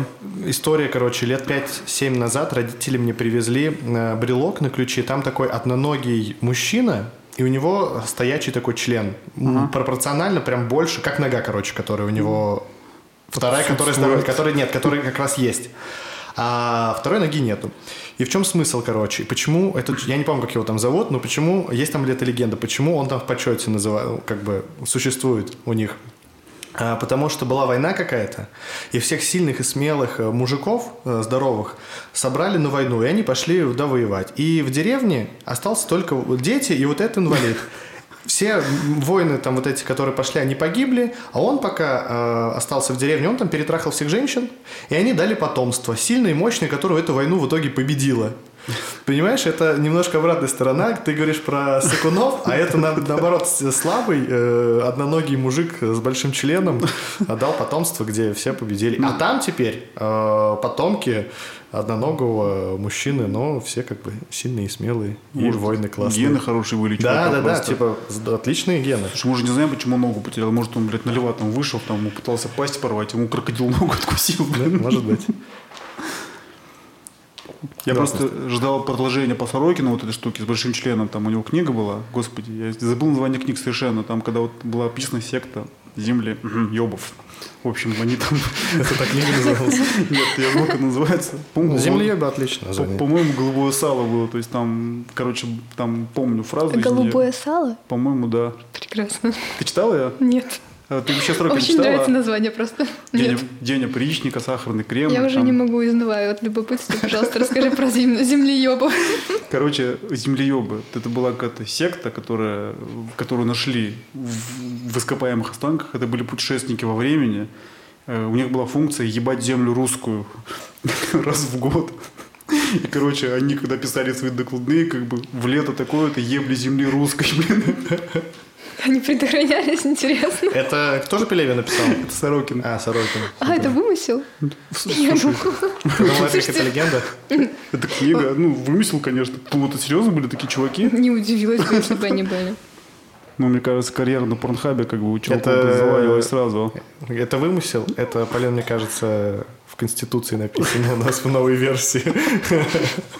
История, короче, лет 5-7 назад родители мне привезли э, брелок на ключи. Там такой одноногий мужчина, и у него стоячий такой член. М, Пропорционально прям больше, как нога, короче, которая у него... Вторая, которая здоровая, которая нет, которая как раз есть. А второй ноги нету. И в чем смысл, короче? Почему этот, я не помню, как его там зовут, но почему, есть там где-то легенда, почему он там в почете называл, как бы, существует у них. А, потому что была война какая-то, и всех сильных и смелых э, мужиков, э, здоровых, собрали на войну, и они пошли туда воевать. И в деревне остался только дети и вот этот инвалид. Все воины там вот эти, которые пошли, они погибли, а он пока э, остался в деревне, он там перетрахал всех женщин, и они дали потомство, сильное и мощное, которое эту войну в итоге победило. Понимаешь, это немножко обратная сторона. Ты говоришь про Сакунов, а это наоборот слабый, э, одноногий мужик с большим членом отдал потомство, где все победили. А там теперь э, потомки одноногого мужчины, но все как бы сильные и смелые. Может, и воины классные. Гены хорошие были. Да, да, да, типа отличные гены. Слушай, мы же не знаем, почему ногу потерял. Может, он, блядь, на леватом вышел, там, пытался пасть порвать, ему крокодил ногу откусил. Да, может быть. Я просто ждал продолжения по Сорокину вот этой штуки с большим членом. Там у него книга была. Господи, я забыл название книг совершенно. Там, когда вот была описана секта земли Йобов. В общем, они там... [laughs] Это так книга называлась? [laughs] Нет, я забыл, как называется. Землеёбы отлично По-моему, голубое сало было. То есть там, короче, там помню фразу. Голубое сало? По-моему, да. Прекрасно. Ты читала я? Нет. А, ты вообще сроки Очень читала? нравится название просто. День, день опричника, сахарный крем. Я уже там. не могу, изнываю от любопытства. Пожалуйста, расскажи про зем... землеёбов. Короче, землеебы. Это была какая-то секта, которая, которую нашли в, в ископаемых останках. Это были путешественники во времени. Э, У них была функция ебать землю русскую [laughs] раз в год. И, короче, они, когда писали свои докладные, как бы в лето такое-то ебли земли русской, блин. [laughs] Они предохранялись, интересно. Это кто же Пелевин написал? Это Сорокин. А, Сорокин. А, это вымысел? Я думала. Это легенда? [laughs] это книга, ну, вымысел, конечно. Это серьезно были такие чуваки? Не удивилась бы, если бы они были. Ну, мне кажется, карьера на порнхабе как бы у чуваков Это- завалилась сразу. Это вымысел? Это, Полин, мне кажется, в Конституции написано у нас в новой версии.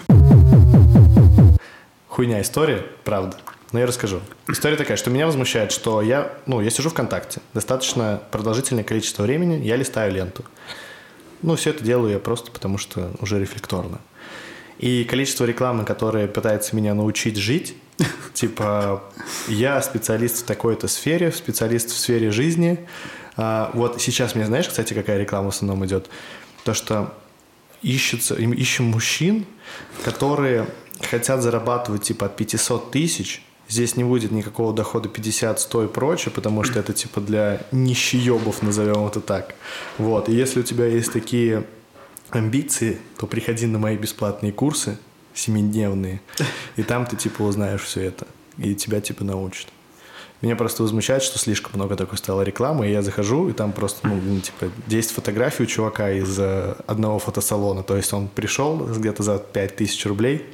[laughs] Хуйня история, правда. Но я расскажу. История такая, что меня возмущает, что я, ну, я сижу ВКонтакте. Достаточно продолжительное количество времени я листаю ленту. Ну, все это делаю я просто потому, что уже рефлекторно. И количество рекламы, которая пытается меня научить жить, [laughs] типа, я специалист в такой-то сфере, специалист в сфере жизни. А, вот сейчас мне, знаешь, кстати, какая реклама в основном идет? То, что ищется, ищем мужчин, которые хотят зарабатывать типа от 500 тысяч. Здесь не будет никакого дохода 50, 100 и прочее, потому что это типа для нищеебов, назовем это так. Вот. И если у тебя есть такие амбиции, то приходи на мои бесплатные курсы семидневные, и там ты типа узнаешь все это, и тебя типа научат. Меня просто возмущает, что слишком много такой стало рекламы, и я захожу, и там просто, ну, типа, 10 фотографий у чувака из э, одного фотосалона. То есть он пришел где-то за 5000 рублей,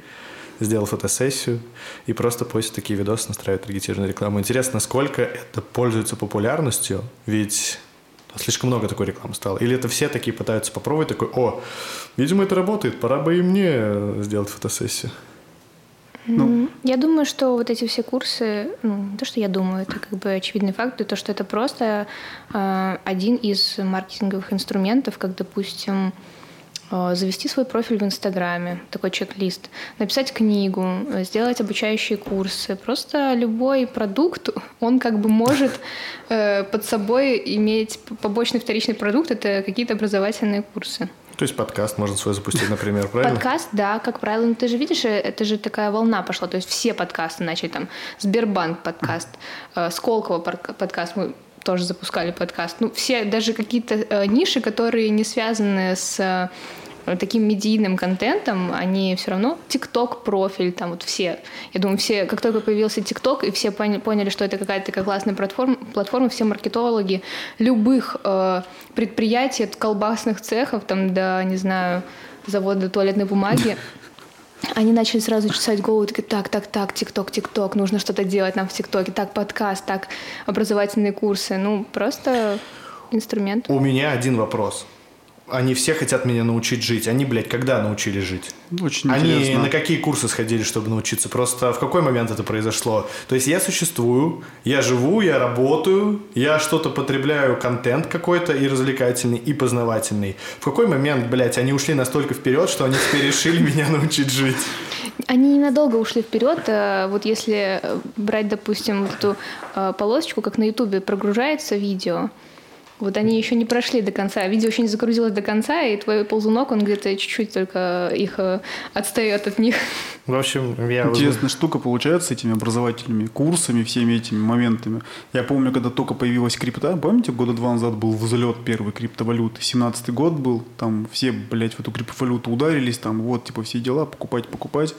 сделал фотосессию, и просто постит такие видосы, настраивает таргетированную рекламу. Интересно, насколько это пользуется популярностью, ведь слишком много такой рекламы стало. Или это все такие пытаются попробовать, такой, о, видимо, это работает, пора бы и мне сделать фотосессию. М, Я думаю, что вот эти все курсы, ну, не то, что я думаю, это как бы очевидный факт, и то, что это просто э, один из маркетинговых инструментов, как, допустим, э, завести свой профиль в Инстаграме, такой чек-лист, написать книгу, э, сделать обучающие курсы. Просто любой продукт, [laughs] он как бы может э, под собой иметь побочный вторичный продукт, это какие-то образовательные курсы. То есть подкаст можно свой запустить, например, правильно? Подкаст, да, как правило. Ну, ты же видишь, э, это же такая волна пошла. То есть все подкасты начали там. Сбербанк подкаст, э, Сколково подкаст, мы тоже запускали подкаст. Ну, все, даже какие-то э, ниши, которые не связаны с э, таким медийным контентом, они все равно ТикТок профиль, там вот все. Я думаю, все, как только появился ТикТок, и все поня- поняли, что это какая-то такая классная платформа, платформа все маркетологи любых э, предприятий, от колбасных цехов, там, до, не знаю, завода туалетной бумаги, они начали сразу чесать голову, такие, так, так, так, ТикТок, ТикТок, нужно что-то делать нам в ТикТоке, так, подкаст, так, образовательные курсы. Ну, просто инструмент. У меня один вопрос. Они все хотят меня научить жить. Они, блядь, когда научились жить? Очень Они интересно. на какие курсы сходили, чтобы научиться? Просто в какой момент это произошло? То есть я существую, я живу, я работаю, я что-то потребляю, контент какой-то и развлекательный, и познавательный. В какой момент, блядь, они ушли настолько вперед, что они теперь решили меня научить жить? Они ненадолго ушли вперед. Э, Вот если э, брать, допустим, вот эту э, полосочку, как на Ютубе прогружается видео, Вот они еще не прошли до конца. Видео еще не загрузилось до конца, и твой ползунок, он где-то чуть-чуть только их э, отстает от них. В общем, я... Интересная штука получается с этими образовательными курсами, всеми этими моментами. Я помню, когда только появилась крипта, помните, года два назад был взлет первой криптовалюты, 17-й год был, там все, блядь, в эту криптовалюту ударились, там вот, типа, все дела, покупать, покупать.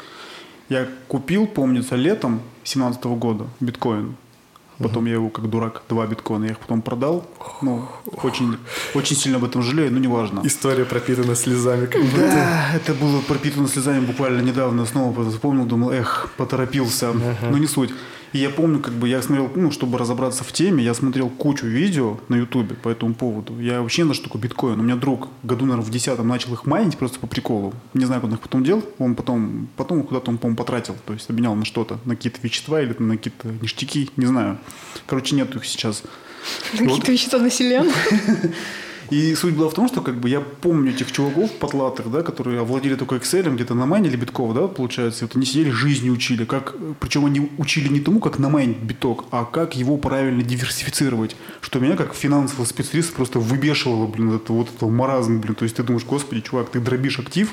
Я купил, помнится, летом 17 -го года биткоин. Потом я его как дурак, два биткоина, я их потом продал. Ну, очень, очень сильно об этом жалею, но неважно. История пропитана слезами. Как будто. Да, это было пропитано слезами буквально недавно. Снова вспомнил, думал, эх, поторопился. Но не суть. И я помню, как бы я смотрел, ну, чтобы разобраться в теме, я смотрел кучу видео на Ютубе по этому поводу. Я вообще на такое биткоин. У меня друг году, наверное, в десятом начал их майнить просто по приколу. Не знаю, куда он их потом делал. Он потом, потом куда-то он, по-моему, потратил. То есть обменял на что-то, на какие-то вещества или на какие-то ништяки, не знаю. Короче, нет их сейчас. Какие-то вещества населен. [laughs] И суть была в том, что как бы я помню этих чуваков потлатых, да, которые овладели только Excel, где-то на майнили битков, да, получается, и вот они сидели, жизни учили, как, причем они учили не тому, как намайнить биток, а как его правильно диверсифицировать, что меня как финансовый специалист просто выбешивало, блин, это вот это маразм, блин, то есть ты думаешь, господи, чувак, ты дробишь актив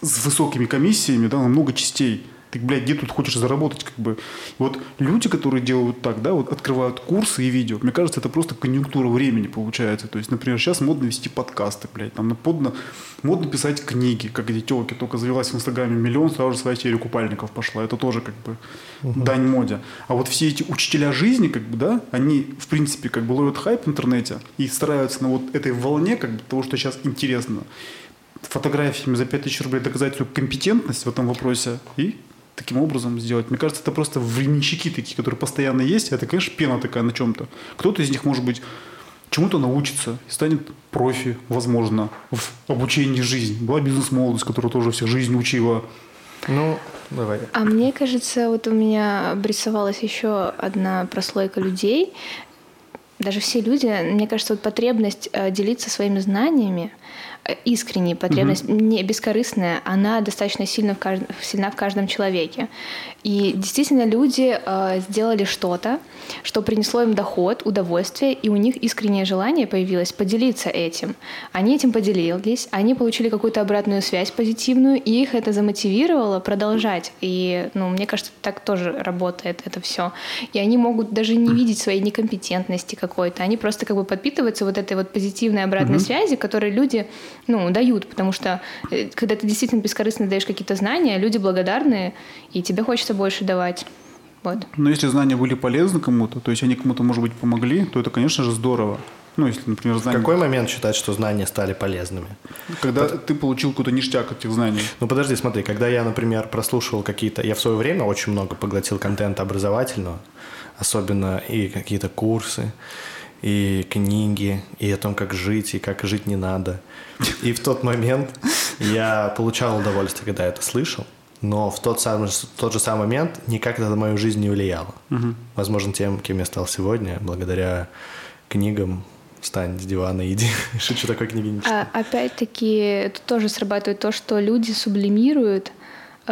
с высокими комиссиями, да, на много частей, ты, блядь, где тут хочешь заработать, как бы. Вот люди, которые делают так, да, вот открывают курсы и видео, мне кажется, это просто конъюнктура времени получается. То есть, например, сейчас модно вести подкасты, блядь, там модно, модно писать книги, как эти телки, только завелась в Инстаграме миллион, сразу же своя серия купальников пошла. Это тоже как бы угу. дань моде. А вот все эти учителя жизни, как бы, да, они, в принципе, как бы ловят хайп в интернете и стараются на вот этой волне, как бы, того, что сейчас интересно, фотографиями за 5000 рублей доказать свою компетентность в этом вопросе и таким образом сделать. Мне кажется, это просто временщики такие, которые постоянно есть. Это, конечно, пена такая на чем-то. Кто-то из них, может быть, чему-то научится и станет профи, возможно, в обучении жизни. Была бизнес-молодость, которая тоже всех жизнь учила. Ну, давай. А мне кажется, вот у меня обрисовалась еще одна прослойка людей. Даже все люди, мне кажется, вот потребность э, делиться своими знаниями, искренняя потребность, угу. не бескорыстная, она достаточно сильна в, кажд... сильна в каждом человеке. И действительно люди э, сделали что-то, что принесло им доход, удовольствие, и у них искреннее желание появилось поделиться этим. Они этим поделились, они получили какую-то обратную связь позитивную, и их это замотивировало продолжать. И, ну, мне кажется, так тоже работает это все. И они могут даже не видеть своей некомпетентности какой-то, они просто как бы подпитываются вот этой вот позитивной обратной угу. связи, которую люди ну, дают, потому что э, когда ты действительно бескорыстно даешь какие-то знания, люди благодарны, и тебе хочется больше давать. Вот. Но если знания были полезны кому-то, то есть они кому-то, может быть, помогли, то это, конечно же, здорово. Ну, если, например, знания... В какой момент считать, что знания стали полезными? Когда Под... ты получил какой-то ништяк от этих знаний. Ну, подожди, смотри, когда я, например, прослушивал какие-то... Я в свое время очень много поглотил контента образовательного, особенно и какие-то курсы, и книги, и о том, как жить, и как жить не надо. И в тот момент я получал удовольствие, когда это слышал, но в тот, самый, в тот же самый момент никак это на мою жизнь не влияло. Угу. Возможно, тем, кем я стал сегодня, благодаря книгам, встань с дивана, иди. [laughs] Шучу, такой книги не читаю. А, опять-таки, тут тоже срабатывает то, что люди сублимируют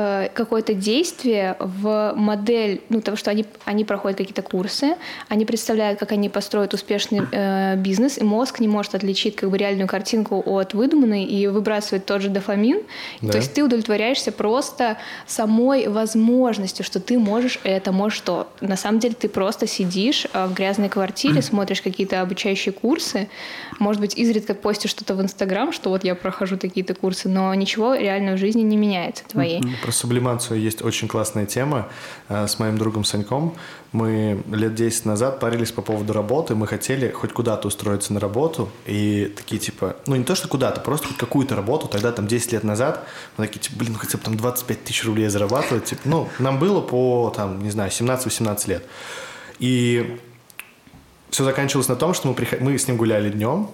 Э, какое-то действие в модель, ну, того, что они, они проходят какие-то курсы, они представляют, как они построят успешный э, бизнес, и мозг не может отличить как бы реальную картинку от выдуманной и выбрасывает тот же дофамин. Да. То есть ты удовлетворяешься просто самой возможностью, что ты можешь это, можешь то. На самом деле ты просто сидишь э, в грязной квартире, [clears throat] смотришь какие-то обучающие курсы, может быть, изредка постишь что-то в Инстаграм, что вот я прохожу такие-то курсы, но ничего реально в жизни не меняется твоей. Про сублимацию есть очень классная тема э, с моим другом Саньком. Мы лет 10 назад парились по поводу работы. Мы хотели хоть куда-то устроиться на работу. И такие типа, ну не то, что куда-то, просто хоть какую-то работу. Тогда там 10 лет назад мы такие, типа, блин, хотя бы там 25 тысяч рублей зарабатывать. Типа, ну, нам было по, там, не знаю, 17-18 лет. И все заканчивалось на том, что мы, приход... мы с ним гуляли днем,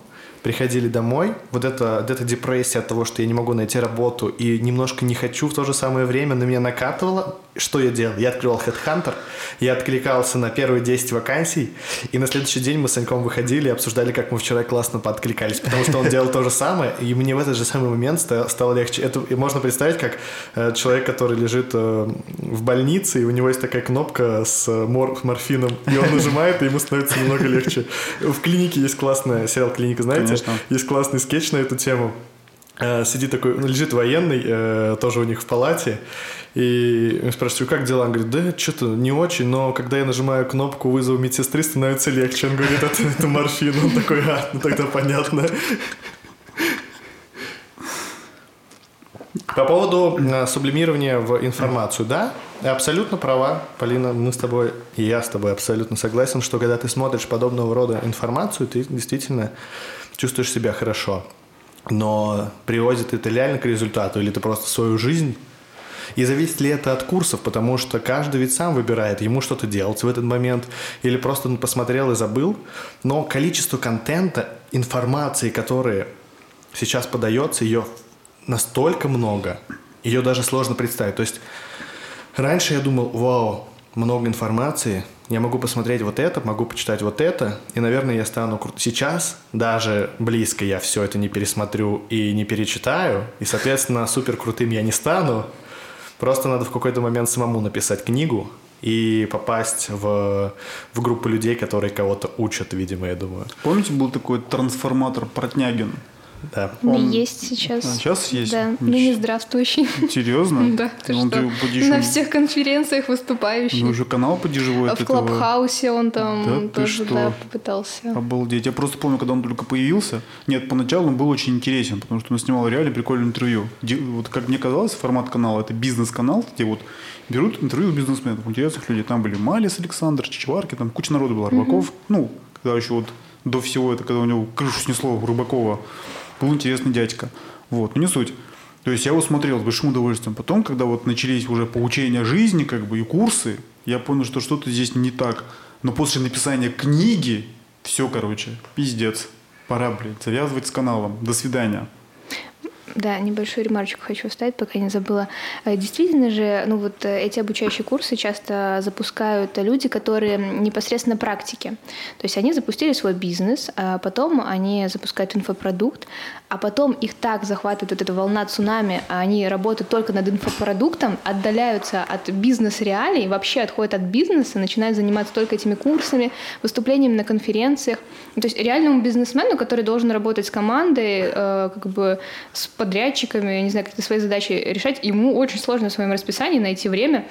приходили домой, вот эта, вот эта депрессия от того, что я не могу найти работу и немножко не хочу в то же самое время на меня накатывала, что я делал? Я открывал Headhunter, я откликался на первые 10 вакансий, и на следующий день мы с Саньком выходили и обсуждали, как мы вчера классно подкликались, потому что он делал то же самое, и мне в этот же самый момент стало легче. Это можно представить, как э, человек, который лежит э, в больнице, и у него есть такая кнопка с мор морфином, и он нажимает, и ему становится немного легче. В клинике есть классный сериал «Клиника», знаете? Конечно. Есть классный скетч на эту тему. Э, сидит такой, ну, лежит военный, тоже у них в палате, и спрашиваю, как дела? Он говорит, да что-то не очень, но когда я нажимаю кнопку вызова медсестры, становится легче. Он говорит, это, [laughs] это морфин. Он такой, а, ну тогда понятно. По поводу э, сублимирования в информацию, да, абсолютно права, Полина, мы с тобой, и я с тобой абсолютно согласен, что когда ты смотришь подобного рода информацию, ты действительно чувствуешь себя хорошо. Но приводит это реально к результату, или ты просто свою жизнь и зависит ли это от курсов, потому что каждый ведь сам выбирает, ему что-то делать в этот момент, или просто он посмотрел и забыл. Но количество контента, информации, которые сейчас подается, ее настолько много, ее даже сложно представить. То есть раньше я думал, вау, много информации, я могу посмотреть вот это, могу почитать вот это, и, наверное, я стану крут. Сейчас даже близко я все это не пересмотрю и не перечитаю, и, соответственно, супер крутым я не стану, Просто надо в какой-то момент самому написать книгу и попасть в, в группу людей, которые кого-то учат, видимо, я думаю. Помните, был такой трансформатор Протнягин? Да. Он... Есть сейчас. А, сейчас есть? Да, ныне здравствующий. Серьезно? [laughs] Да, ты он что? Подежив... На всех конференциях выступающий. Ну, уже канал подеживает А в Клабхаусе он там да, тоже да, попытался. Обалдеть. Я просто помню, когда он только появился. Нет, поначалу он был очень интересен, потому что он снимал реально прикольное интервью. Вот как мне казалось, формат канала это бизнес-канал, где вот берут интервью бизнесменов, интересных людей. Там были Малис Александр, Чичварки, там куча народу было, Рыбаков. Ну, когда еще вот до всего это, когда у него крышу снесло Рыбакова был интересный дядька. Вот, но не суть. То есть я его смотрел с большим удовольствием. Потом, когда вот начались уже поучения жизни, как бы и курсы, я понял, что что-то здесь не так. Но после написания книги, все, короче, пиздец. Пора, блядь, завязывать с каналом. До свидания. Да, небольшую ремарочку хочу вставить, пока не забыла. Э, действительно же, ну вот э, эти обучающие курсы часто запускают люди, которые непосредственно практики. То есть они запустили свой бизнес, а потом они запускают инфопродукт, а потом их так захватывает вот эта волна цунами, а они работают только над инфопродуктом, отдаляются от бизнес-реалий, вообще отходят от бизнеса, начинают заниматься только этими курсами, выступлениями на конференциях. То есть реальному бизнесмену, который должен работать с командой, э, как бы с подрядчиками, не знаю, какие-то свои задачи решать, ему очень сложно в своем расписании найти время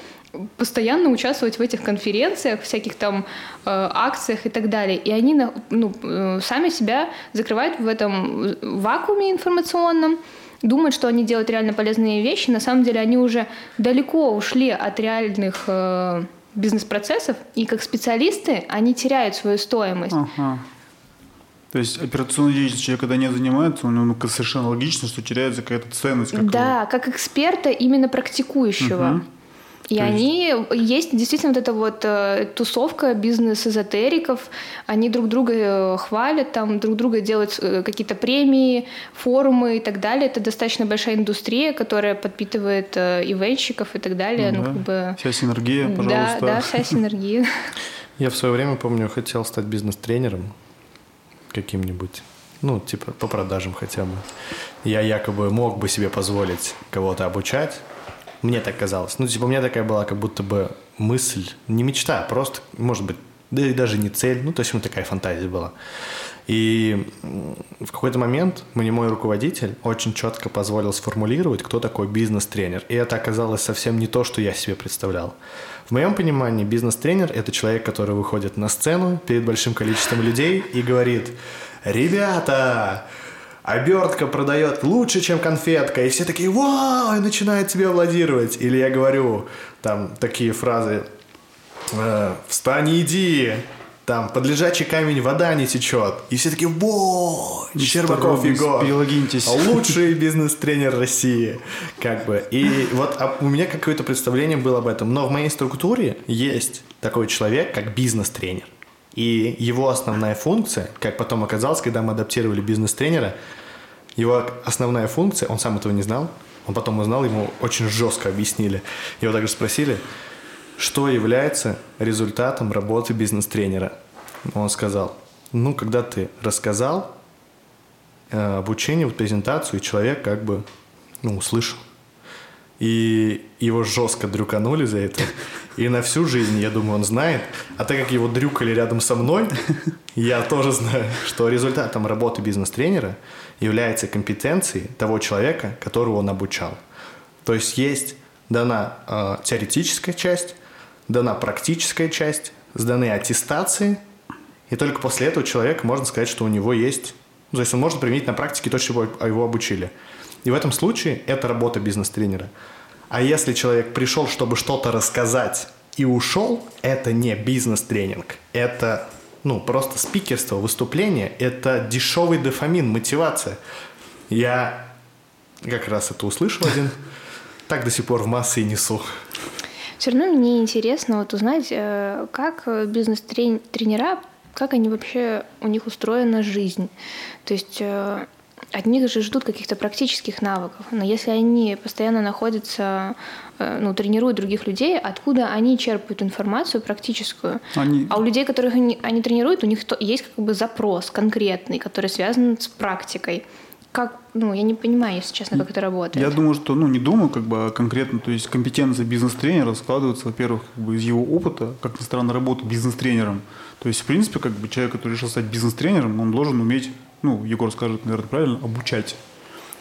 постоянно участвовать в этих конференциях, всяких там э, акциях и так далее. И они ну, э, сами себя закрывают в этом вакууме информационном, думают, что они делают реально полезные вещи. На самом деле они уже далеко ушли от реальных э, бизнес-процессов, и как специалисты они теряют свою стоимость. Ага. То есть операционной деятельностью человек, когда не занимается, у него совершенно логично, что теряется какая-то ценность. Как да, его. как эксперта именно практикующего. Угу. И То они есть... есть действительно вот эта вот э, тусовка бизнес-эзотериков, они друг друга э, хвалят, там друг друга делают э, какие-то премии, форумы и так далее. Это достаточно большая индустрия, которая подпитывает ивенщиков и так далее. Ну, ну, да. как бы... Вся синергия, пожалуйста. Да, да, вся синергия. [laughs] Я в свое время, помню, хотел стать бизнес-тренером каким-нибудь ну, типа по продажам хотя бы. Я якобы мог бы себе позволить кого-то обучать, мне так казалось. Ну, типа, у меня такая была как будто бы мысль, не мечта, а просто, может быть, да и даже не цель. Ну, то есть, у меня такая фантазия была. И в какой-то момент мне мой руководитель очень четко позволил сформулировать, кто такой бизнес-тренер. И это оказалось совсем не то, что я себе представлял. В моем понимании бизнес-тренер – это человек, который выходит на сцену перед большим количеством людей и говорит, «Ребята, обертка продает лучше, чем конфетка, и все такие «Вау!» и начинают тебя аплодировать. Или я говорю там такие фразы э, «Встань и иди!» там под лежачий камень вода не течет. И все такие, во, Щербаков Егор, лучший [laughs] бизнес-тренер России. Как бы. И вот а у меня какое-то представление было об этом. Но в моей структуре есть такой человек, как бизнес-тренер. И его основная функция, как потом оказалось, когда мы адаптировали бизнес-тренера, его основная функция, он сам этого не знал, он потом узнал, ему очень жестко объяснили. Его также спросили, что является результатом работы бизнес-тренера. Он сказал, ну, когда ты рассказал э, обучение, вот презентацию, и человек как бы, ну, услышал. И его жестко дрюканули за это. И на всю жизнь, я думаю, он знает. А так как его дрюкали рядом со мной, я тоже знаю, что результатом работы бизнес-тренера является компетенцией того человека, которого он обучал. То есть есть дана э, теоретическая часть, дана практическая часть, сданы аттестации, и только после этого человека можно сказать, что у него есть... Ну, то есть он может применить на практике то, чего его обучили. И в этом случае это работа бизнес-тренера. А если человек пришел, чтобы что-то рассказать и ушел, это не бизнес-тренинг. Это ну, просто спикерство, выступление, это дешевый дофамин, мотивация. Я как раз это услышал один, [laughs] так до сих пор в массы и несу. Все равно мне интересно вот узнать, э, как бизнес-тренера, как они вообще, у них устроена жизнь. То есть э, от них же ждут каких-то практических навыков. Но если они постоянно находятся, э, ну, тренируют других людей, откуда они черпают информацию практическую? Они... А у людей, которых они, они тренируют, у них есть как бы запрос конкретный, который связан с практикой. Как, ну, я не понимаю, если честно, как это работает. Я думаю, что, ну, не думаю, как бы, а конкретно, то есть компетенция бизнес-тренера складывается, во-первых, как бы из его опыта, как ни странно, работы бизнес-тренером. То есть, в принципе, как бы человек, который решил стать бизнес-тренером, он должен уметь ну, Егор скажет, наверное, правильно, обучать.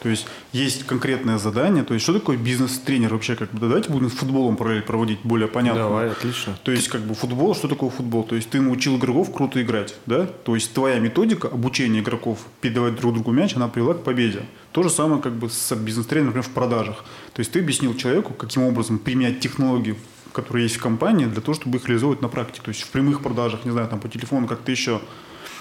То есть есть конкретное задание. То есть что такое бизнес-тренер вообще? Как бы, давайте будем с футболом проводить более понятно. Давай, отлично. То есть как бы футбол, что такое футбол? То есть ты научил игроков круто играть, да? То есть твоя методика обучения игроков передавать друг другу мяч, она привела к победе. То же самое как бы с бизнес-тренером, например, в продажах. То есть ты объяснил человеку, каким образом применять технологии которые есть в компании, для того, чтобы их реализовывать на практике. То есть в прямых продажах, не знаю, там по телефону как-то еще.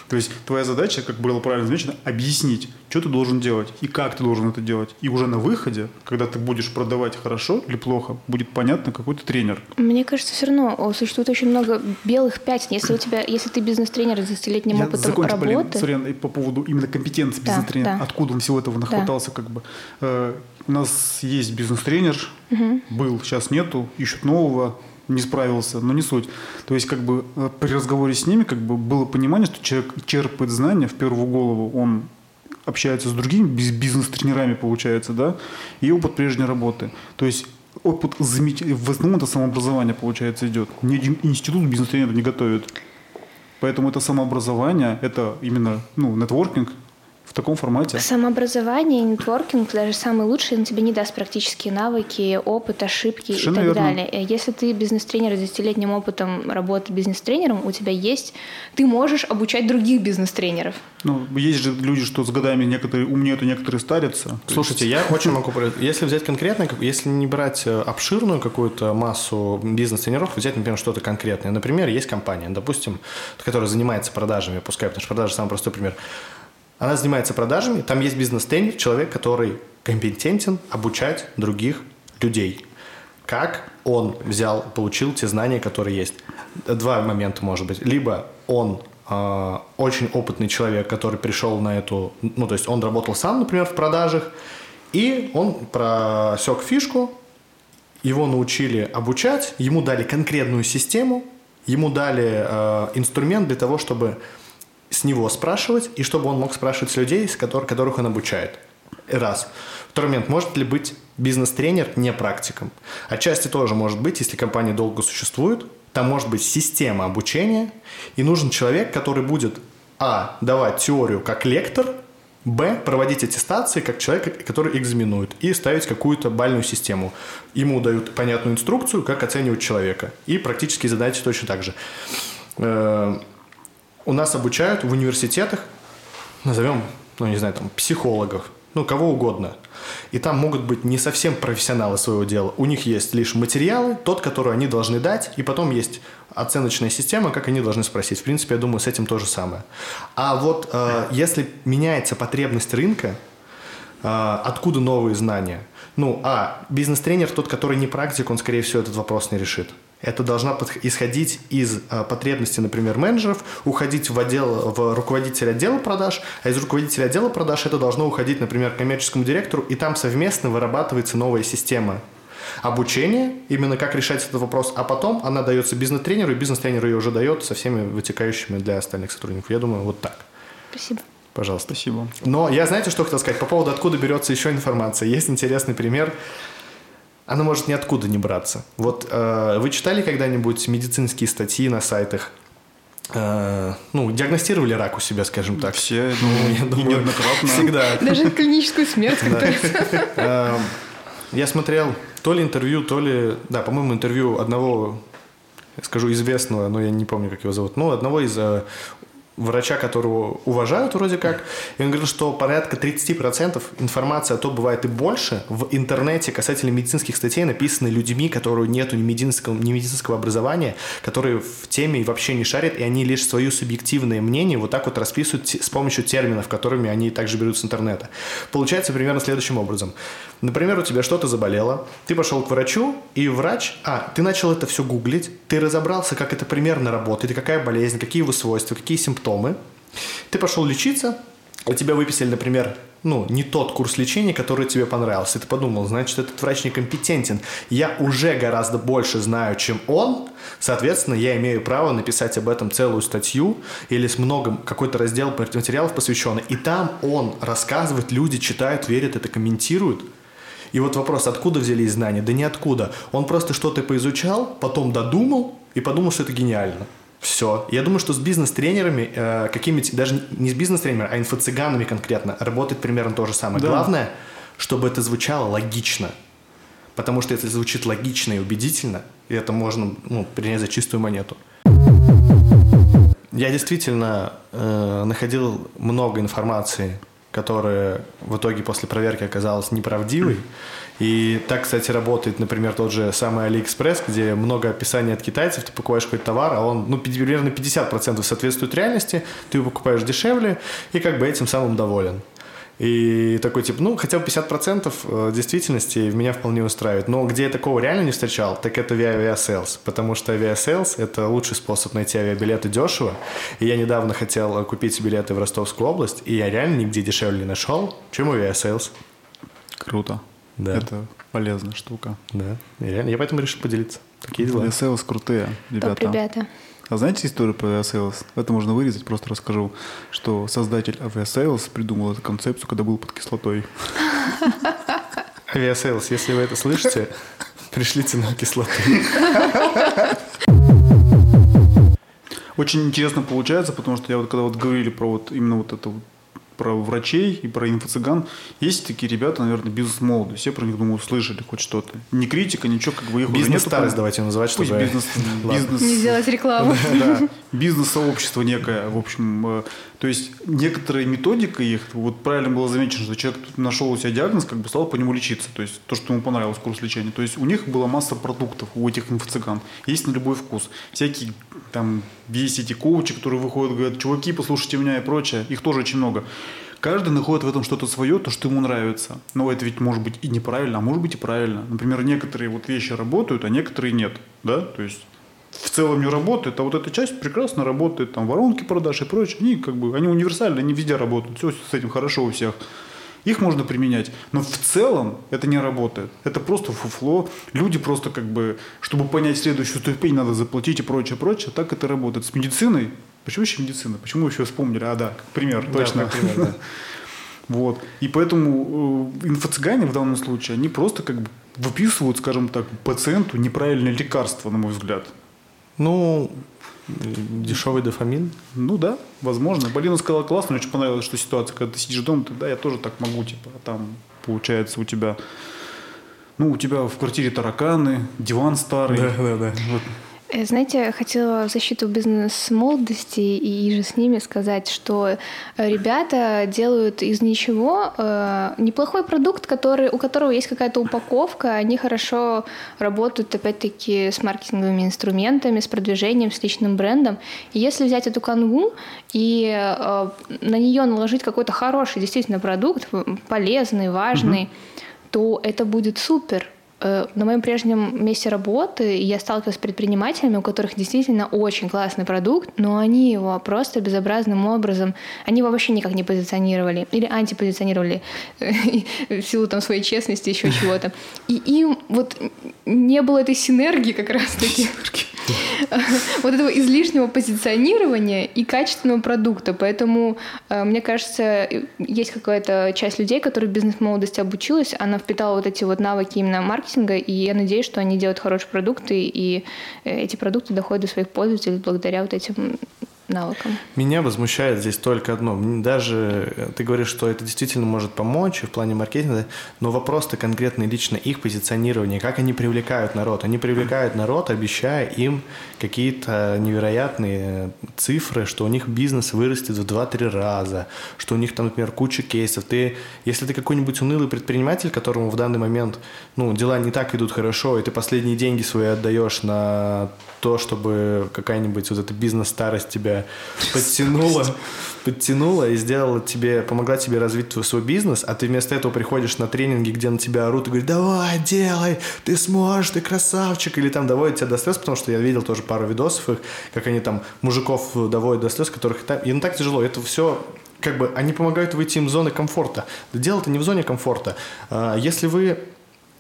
То есть твоя задача, как было правильно замечено, объяснить, что ты должен делать и как ты должен это делать. И уже на выходе, когда ты будешь продавать хорошо или плохо, будет понятно, какой ты тренер. Мне кажется, все равно существует очень много белых пятен. Если у тебя, если ты бизнес-тренер с десятилетним Я опытом закончу, работы... Sorry, по поводу именно компетенции бизнес-тренера. Да. Откуда он всего этого нахватался, да. как бы. Э, у нас есть бизнес-тренер, угу. был, сейчас нету, ищут нового не справился, но не суть. То есть, как бы э, при разговоре с ними, как бы было понимание, что человек черпает знания в первую голову, он общается с другими бизнес-тренерами, получается, да, и опыт прежней работы. То есть опыт замечательный, в основном это самообразование, получается, идет. Ни один институт бизнес-тренеров не готовит. Поэтому это самообразование, это именно ну, нетворкинг, в таком формате. Самообразование и нетворкинг даже самый лучший, он тебе не даст практические навыки, опыт, ошибки Совершенно и так верно. далее. Э, если ты бизнес-тренер с десятилетним опытом работы бизнес-тренером, у тебя есть, ты можешь обучать других бизнес-тренеров. Ну, есть же люди, что с годами некоторые умнеют, а некоторые старятся. Слушайте, я очень могу... Если взять конкретно, если не брать э, обширную какую-то массу бизнес-тренеров, взять, например, что-то конкретное. Например, есть компания, допустим, которая занимается продажами, пускай, потому что продажи самый простой пример – она занимается продажами, там есть бизнес-тренер, человек, который компетентен обучать других людей. Как он взял, получил те знания, которые есть. Два момента может быть. Либо он э, очень опытный человек, который пришел на эту... Ну, то есть он работал сам, например, в продажах, и он просек фишку, его научили обучать, ему дали конкретную систему, ему дали э, инструмент для того, чтобы с него спрашивать, и чтобы он мог спрашивать с людей, с которых, которых он обучает. Раз. Второй момент. Может ли быть бизнес-тренер не практиком? Отчасти тоже может быть, если компания долго существует. Там может быть система обучения, и нужен человек, который будет а. давать теорию как лектор, Б. Проводить аттестации как человек, который экзаменует. И ставить какую-то бальную систему. Ему дают понятную инструкцию, как оценивать человека. И практически задачи точно так же. У нас обучают в университетах, назовем, ну не знаю, там, психологов, ну кого угодно. И там могут быть не совсем профессионалы своего дела. У них есть лишь материалы, тот, который они должны дать, и потом есть оценочная система, как они должны спросить. В принципе, я думаю, с этим то же самое. А вот э, если меняется потребность рынка, э, откуда новые знания? Ну, а бизнес-тренер тот, который не практик, он, скорее всего, этот вопрос не решит. Это должна исходить из э, потребностей, например, менеджеров, уходить в отдел, в руководителя отдела продаж, а из руководителя отдела продаж это должно уходить, например, к коммерческому директору, и там совместно вырабатывается новая система обучения, именно как решать этот вопрос, а потом она дается бизнес-тренеру, и бизнес-тренер ее уже дает со всеми вытекающими для остальных сотрудников. Я думаю, вот так. Спасибо. Пожалуйста. Спасибо. Но я, знаете, что хотел сказать по поводу, откуда берется еще информация. Есть интересный пример. Она может ниоткуда не браться. Вот э, вы читали когда-нибудь медицинские статьи на сайтах? Э, ну, диагностировали рак у себя, скажем так. Все, [laughs] ну, я думаю, неоднократно. Всегда. Даже клиническую смерть как-то. Э, я смотрел то ли интервью, то ли... Да, по-моему, интервью одного, скажу, известного, но я не помню, как его зовут, ну, одного из э, врача, которого уважают вроде как, и он говорил, что порядка 30% информации, а то бывает и больше, в интернете касательно медицинских статей написаны людьми, которые нету ни медицинского, ни медицинского образования, которые в теме вообще не шарят, и они лишь свое субъективное мнение вот так вот расписывают с помощью терминов, которыми они также берут с интернета. Получается примерно следующим образом. Например, у тебя что-то заболело, ты пошел к врачу, и врач, а, ты начал это все гуглить, ты разобрался, как это примерно работает, какая болезнь, какие его свойства, какие симптомы, ты пошел лечиться, а тебя выписали, например, ну, не тот курс лечения, который тебе понравился. И ты подумал, значит, этот врач некомпетентен. Я уже гораздо больше знаю, чем он. Соответственно, я имею право написать об этом целую статью или с многом какой-то раздел материалов посвященный. И там он рассказывает, люди читают, верят, это комментируют. И вот вопрос, откуда взялись знания? Да ниоткуда. Он просто что-то поизучал, потом додумал и подумал, что это гениально. Все. Я думаю, что с бизнес-тренерами, э, какими-то, даже не с бизнес-тренерами, а инфо-цыганами конкретно, работает примерно то же самое. Да. Главное, чтобы это звучало логично. Потому что если звучит логично и убедительно, и это можно ну, принять за чистую монету. Я действительно э, находил много информации, которая в итоге после проверки оказалась неправдивой. И так, кстати, работает, например, тот же самый AliExpress, где много описаний от китайцев, ты покупаешь какой-то товар, а он, ну, примерно 50% соответствует реальности, ты его покупаешь дешевле и как бы этим самым доволен. И такой типа, ну, хотя бы 50% э, действительности меня вполне устраивает. Но где я такого реально не встречал, так это Aviasales. Потому что Aviasales – это лучший способ найти авиабилеты дешево. И я недавно хотел купить билеты в Ростовскую область, и я реально нигде дешевле не нашел, чем Aviasales. Круто. Да. Это полезная штука. Да, реально. Я поэтому решил поделиться. Такие дела. Aviasales крутые, ребята. Топ, ребята. А знаете историю про Aviasales? Это можно вырезать, просто расскажу, что создатель Aviasales придумал эту концепцию, когда был под кислотой. Aviasales, если вы это слышите, пришлите нам кислоту. Очень интересно получается, потому что я вот когда вот говорили про вот именно вот это вот про врачей и про инфо-цыган. Есть такие ребята, наверное, бизнес-молодые. Все про них, думаю, слышали хоть что-то. Не критика, ничего, как бы их Бизнес-старость давайте называть, чтобы... Пусть бизнес, [laughs] бизнес... Не сделать рекламу. [laughs] Да, бизнес-сообщество некое, в общем. То есть некоторая методика их, вот правильно было замечено, что человек нашел у себя диагноз, как бы стал по нему лечиться. То есть то, что ему понравилось, курс лечения. То есть у них была масса продуктов, у этих инфо-цыган. Есть на любой вкус. Всякие там есть эти коучи, которые выходят, говорят, чуваки, послушайте меня и прочее. Их тоже очень много. Каждый находит в этом что-то свое, то, что ему нравится. Но это ведь может быть и неправильно, а может быть и правильно. Например, некоторые вот вещи работают, а некоторые нет. Да? То есть в целом не работает, а вот эта часть прекрасно работает, там воронки продаж и прочее, они как бы, они универсальны, они везде работают, все с этим хорошо у всех. Их можно применять, но в целом это не работает. Это просто фуфло. Люди просто как бы, чтобы понять следующую ступень, надо заплатить и прочее, прочее. Так это работает. С медициной. Почему еще медицина? Почему еще вспомнили? А, да, как пример, точно. Да, пример, [laughs] да. Вот. И поэтому э, инфо-цыгане в данном случае, они просто как бы выписывают, скажем так, пациенту неправильное лекарство, на мой взгляд. Ну, Дешевый дофамин? Ну да, возможно. Полина сказала классно, мне очень понравилось, что ситуация, когда ты сидишь дома, ты, да, я тоже так могу, типа, а там получается у тебя, ну, у тебя в квартире тараканы, диван старый. Да, да, да. Вот. Э, знаете, хотела в защиту бизнес-молодости и же с ними сказать, что э, ребята делают из ничего э, неплохой продукт, который, у которого есть какая-то упаковка, они хорошо работают, опять-таки, с маркетинговыми инструментами, с продвижением, с личным брендом. И если взять эту канву и э, на нее наложить какой-то хороший действительно продукт, полезный, важный, угу. то это будет супер на моем прежнем месте работы я сталкивалась с предпринимателями, у которых действительно очень классный продукт, но они его просто безобразным образом, они его вообще никак не позиционировали или антипозиционировали [laughs] в силу там своей честности, еще [laughs] чего-то. И им вот не было этой синергии как раз-таки. Вот этого излишнего позиционирования и качественного продукта. Поэтому, э, мне кажется, есть какая-то часть людей, которые в бизнес-молодости обучилась, она впитала вот эти вот навыки именно маркетинга, и я надеюсь, что они делают хорошие продукты, и эти продукты доходят до своих пользователей благодаря вот этим навыкам. Меня возмущает здесь только одно. Даже э, ты говоришь, что это действительно может помочь в плане маркетинга, но вопрос-то конкретно лично их позиционирования, как они привлекают народ. Они привлекают народ, обещая им какие-то невероятные цифры, что у них бизнес вырастет в 2-3 раза, что у них там, например, куча кейсов. Ты, если ты какой-нибудь унылый предприниматель, которому в данный момент ну, дела не так идут хорошо, и ты последние деньги свои отдаешь на то, чтобы какая-нибудь вот эта бизнес-старость тебя подтянула, подтянула и сделала тебе, помогла тебе развить твой свой бизнес, а ты вместо этого приходишь на тренинги, где на тебя орут и говорят, давай, делай, ты сможешь, ты красавчик, или там доводят тебя до слез, потому что я видел тоже пару видосов их, как они там мужиков доводят до слез, которых им так тяжело, это все как бы они помогают выйти им из зоны комфорта. Дело-то не в зоне комфорта. А, если вы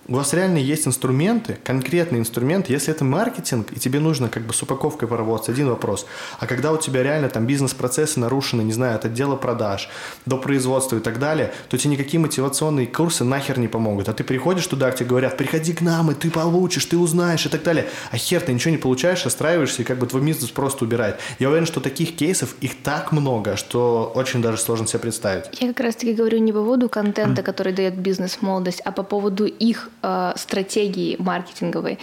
у вас реально есть инструменты, конкретный инструмент, если это маркетинг, и тебе нужно как бы с упаковкой поработать, один вопрос. А когда у тебя реально там бизнес-процессы нарушены, не знаю, от отдела продаж до производства и так далее, то тебе никакие мотивационные курсы нахер не помогут. А ты приходишь туда, где говорят, приходи к нам, и ты получишь, ты узнаешь и так далее. А хер, ты ничего не получаешь, расстраиваешься, и как бы твой бизнес просто убирает. Я уверен, что таких кейсов, их так много, что очень даже сложно себе представить. Я как раз-таки говорю не по поводу контента, который дает бизнес-молодость, а по поводу их э, стратегии маркетинговой.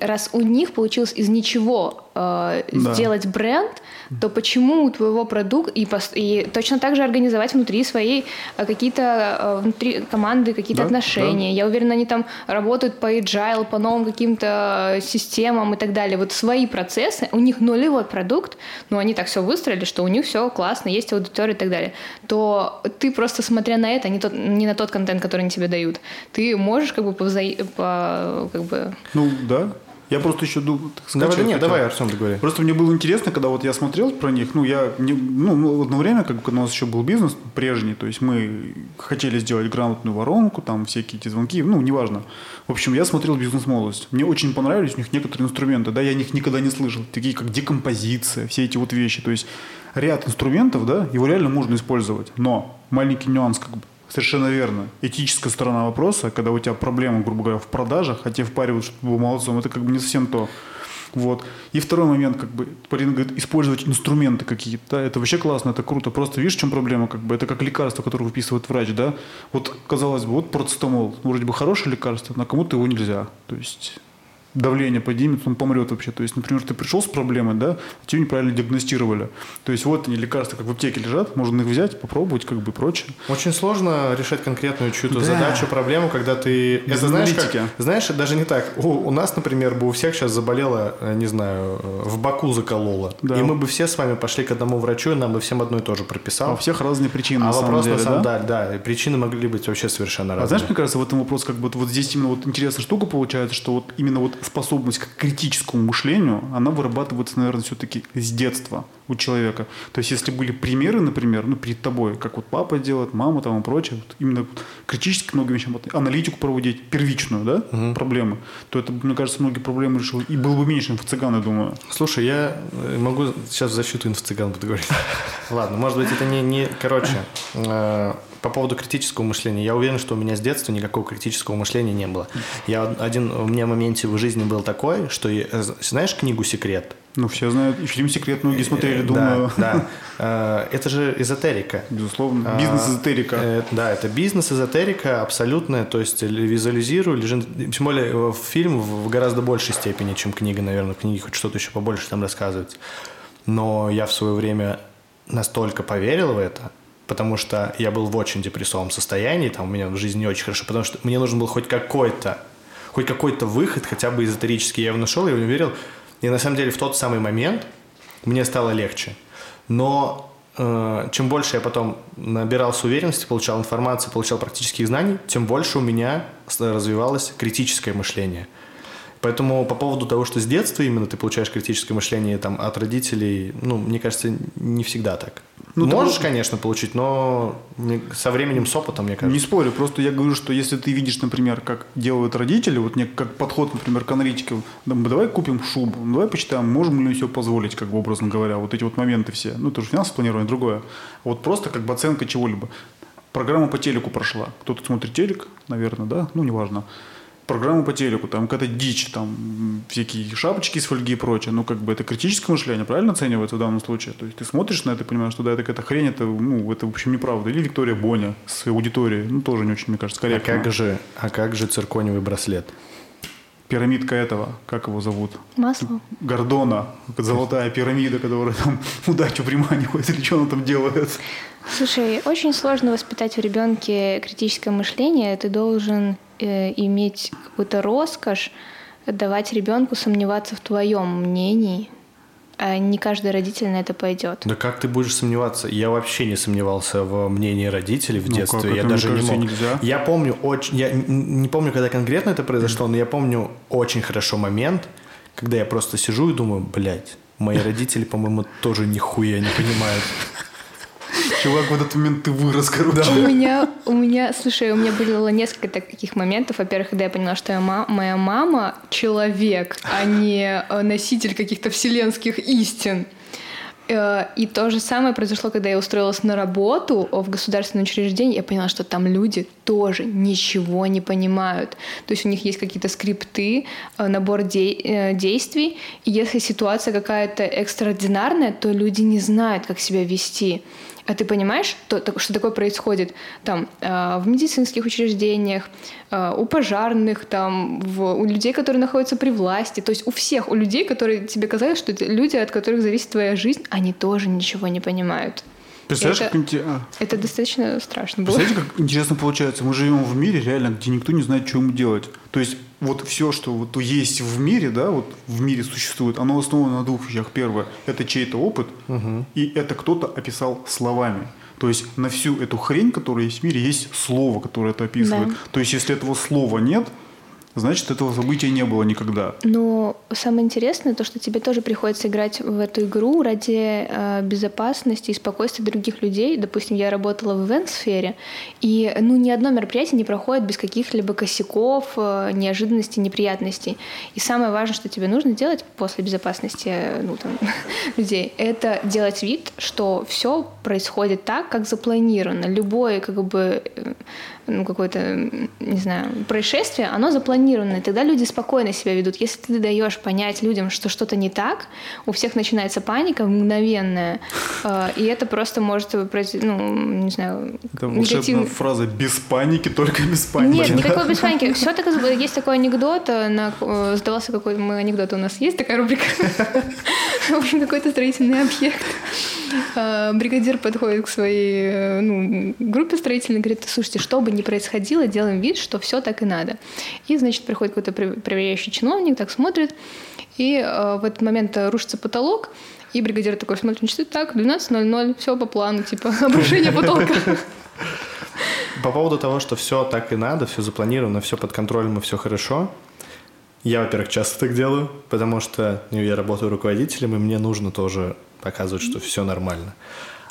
Раз у них получилось из ничего э, да. сделать бренд, то почему у твоего продукта и, и точно так же организовать внутри своей э, какие-то э, внутри команды какие-то да, отношения. Да. Я уверена, они там работают по agile, по новым каким-то системам и так далее. Вот свои процессы, у них нулевой продукт, но они так все выстроили, что у них все классно, есть аудитория и так далее. То ты просто смотря на это, не, тот, не на тот контент, который они тебе дают, ты можешь как бы повза... по, как бы... Ну да, я просто еще думаю... Давай, да нет, давай, Артем, договори. Просто мне было интересно, когда вот я смотрел про них, ну, я, не, ну, одно время, как у нас еще был бизнес прежний, то есть мы хотели сделать грамотную воронку, там всякие эти звонки, ну, неважно. В общем, я смотрел бизнес-молодость. Мне очень понравились у них некоторые инструменты, да, я о них никогда не слышал, такие как декомпозиция, все эти вот вещи. То есть ряд инструментов, да, его реально можно использовать, но маленький нюанс как бы Совершенно верно. Этическая сторона вопроса, когда у тебя проблема, грубо говоря, в продажах, а тебе впаривают, что ты был молодцом, это как бы не совсем то. Вот. И второй момент, как бы, Полина говорит, использовать инструменты какие-то, да, это вообще классно, это круто. Просто видишь, в чем проблема, как бы, это как лекарство, которое выписывает врач, да. Вот, казалось бы, вот процетамол, вроде бы хорошее лекарство, но кому-то его нельзя. То есть давление поднимется, он помрет вообще. То есть, например, ты пришел с проблемой, да, тебе неправильно диагностировали. То есть вот они лекарства как в аптеке лежат, можно их взять, попробовать, как бы прочее. Очень сложно решать конкретную чью-то да. задачу, проблему, когда ты... Без это знаешь, как, знаешь, даже не так. У, у нас, например, бы у всех сейчас заболело, э, не знаю, э, в боку закололо. Да. И мы бы все с вами пошли к одному врачу, и нам бы всем одно и то же прописал. А у всех разные причины, а на вопрос деле, на самом деле, да? да, причины могли быть вообще совершенно разные. А знаешь, мне кажется, в этом вопрос как бы вот здесь именно вот интересная штука получается, что вот именно вот способность к критическому мышлению, она вырабатывается, наверное, все-таки с детства у человека. То есть, если были примеры, например, ну, перед тобой, как вот папа делает, мама там и прочее, вот именно критически многим вещам, вот, аналитику проводить, первичную, да, угу. проблемы, то это, мне кажется, многие проблемы решил. И было бы меньше инфо-цыган, я думаю. Слушай, я э, могу сейчас в защиту инфо-цыган буду говорить. [laughs] Ладно, может быть, это не, не короче, э, по поводу критического мышления. Я уверен, что у меня с детства никакого критического мышления не было. Я один у меня в моменте в жизни был такой, что э, знаешь книгу "Секрет"? Ну, все знают. И фильм «Секрет» многие смотрели, думаю. Да, да. Это же эзотерика. Безусловно. Бизнес-эзотерика. Да, это бизнес-эзотерика абсолютная. То есть визуализирую, тем более фильм в гораздо большей степени, чем книга, наверное. В книге хоть что-то еще побольше там рассказывать. Но я в свое время настолько поверил в это, потому что я был в очень депрессовом состоянии, там у меня в жизни не очень хорошо, потому что мне нужен был хоть какой-то, хоть какой-то выход, хотя бы эзотерический. Я его нашел, я в него верил. И на самом деле в тот самый момент мне стало легче. Но э, чем больше я потом набирался уверенности, получал информацию, получал практических знаний, тем больше у меня развивалось критическое мышление. Поэтому по поводу того, что с детства именно ты получаешь критическое мышление там, от родителей, ну, мне кажется, не всегда так. Ну, Можешь, ты... конечно, получить, но со временем, с опытом, мне кажется. Не спорю, просто я говорю, что если ты видишь, например, как делают родители, вот мне как подход, например, к аналитике, давай купим шубу, ну, давай почитаем, можем ли мы себе позволить, как бы образно говоря, вот эти вот моменты все. Ну, это же финансовое планирование, другое. Вот просто как бы оценка чего-либо. Программа по телеку прошла. Кто-то смотрит телек, наверное, да? Ну, неважно программу по телеку, там какая-то дичь, там всякие шапочки из фольги и прочее. Ну, как бы это критическое мышление, правильно оценивается в данном случае? То есть ты смотришь на это и понимаешь, что да, это какая-то хрень, это, ну, это в общем неправда. Или Виктория Боня с аудиторией, ну, тоже не очень, мне кажется, корректно. А как же, а как же цирконевый браслет? пирамидка этого, как его зовут? Масло. Гордона. Золотая пирамида, которая там [laughs] удачу приманивает, или что она там делает. Слушай, очень сложно воспитать в ребенке критическое мышление. Ты должен э, иметь какую-то роскошь давать ребенку сомневаться в твоем мнении, а не каждый родитель на это пойдет. Да как ты будешь сомневаться? Я вообще не сомневался в мнении родителей в ну, детстве. Как? Я это, даже кажется, не мог. Нельзя. Я помню очень, я не помню, когда конкретно это произошло, но я помню очень хорошо момент, когда я просто сижу и думаю, блядь, мои [laughs] родители, по-моему, тоже нихуя не понимают. Чувак, в этот момент ты вырос, короче. У меня, у меня, слушай, у меня было несколько таких моментов. Во-первых, когда я поняла, что моя мама человек, а не э, носитель каких-то вселенских истин. Э, и то же самое произошло, когда я устроилась на работу в государственное учреждение. Я поняла, что там люди тоже ничего не понимают. То есть у них есть какие-то скрипты, э, набор де- действий. И если ситуация какая-то экстраординарная, то люди не знают, как себя вести. А ты понимаешь, что, что такое происходит там э, в медицинских учреждениях, э, у пожарных, там, в, у людей, которые находятся при власти, то есть у всех, у людей, которые тебе казалось, что это люди, от которых зависит твоя жизнь, они тоже ничего не понимают. Представляешь, это, как инте... а. это достаточно страшно было. Представляете, как интересно получается? Мы живем в мире, реально, где никто не знает, что ему делать. То есть вот все, что вот есть в мире, да, вот в мире существует, оно основано на двух вещах. Первое – это чей-то опыт, угу. и это кто-то описал словами. То есть на всю эту хрень, которая есть в мире, есть слово, которое это описывает. Да. То есть если этого слова нет – значит, этого события не было никогда. Но самое интересное то, что тебе тоже приходится играть в эту игру ради э, безопасности и спокойствия других людей. Допустим, я работала в ивент-сфере, и ну, ни одно мероприятие не проходит без каких-либо косяков, э, неожиданностей, неприятностей. И самое важное, что тебе нужно делать после безопасности э, ну, там, [laughs] людей, это делать вид, что все происходит так, как запланировано. Любое как бы э, ну, какое-то, не знаю, происшествие, оно запланировано, и тогда люди спокойно себя ведут. Если ты даешь понять людям, что что-то не так, у всех начинается паника мгновенная, э, и это просто может произойти, ну, не знаю, Это негативный... фраза «без паники, только без паники». Нет, никакой без паники. Все так, есть такой анекдот, э, на, э, сдавался какой-то, мы анекдот у нас есть, такая рубрика. В общем, какой-то строительный объект. Бригадир подходит к своей ну, группе строительной и говорит, слушайте, что ни происходило, делаем вид, что все так и надо. И, значит, приходит какой-то проверяющий чиновник, так смотрит, и э, в этот момент рушится потолок, и бригадир такой смотрит на часы, так, 12.00, все по плану, типа, [laughs] обрушение потолка. [laughs] По поводу того, что все так и надо, все запланировано, все под контролем и все хорошо, я, во-первых, часто так делаю, потому что ну, я работаю руководителем, и мне нужно тоже показывать, что все нормально.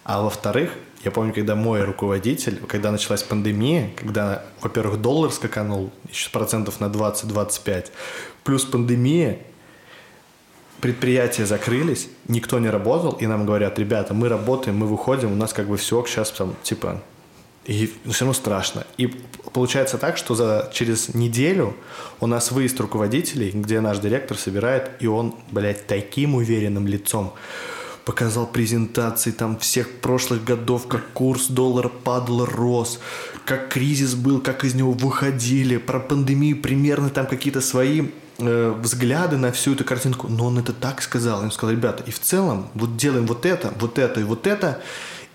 А во-вторых, я помню, когда мой руководитель, когда началась пандемия, когда, во-первых, доллар скаканул еще процентов на 20-25, плюс пандемия, предприятия закрылись, никто не работал, и нам говорят, ребята, мы работаем, мы выходим, у нас как бы все, сейчас там, типа, и все равно страшно. И получается так, что за, через неделю у нас выезд руководителей, где наш директор собирает, и он, блядь, таким уверенным лицом показал презентации там всех прошлых годов, как курс доллара падал, рос, как кризис был, как из него выходили, про пандемию примерно там какие-то свои э, взгляды на всю эту картинку. Но он это так сказал. Он сказал, ребята, и в целом вот делаем вот это, вот это и вот это,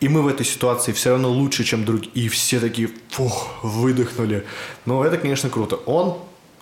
и мы в этой ситуации все равно лучше, чем другие. И все такие, фух, выдохнули. Но это, конечно, круто. Он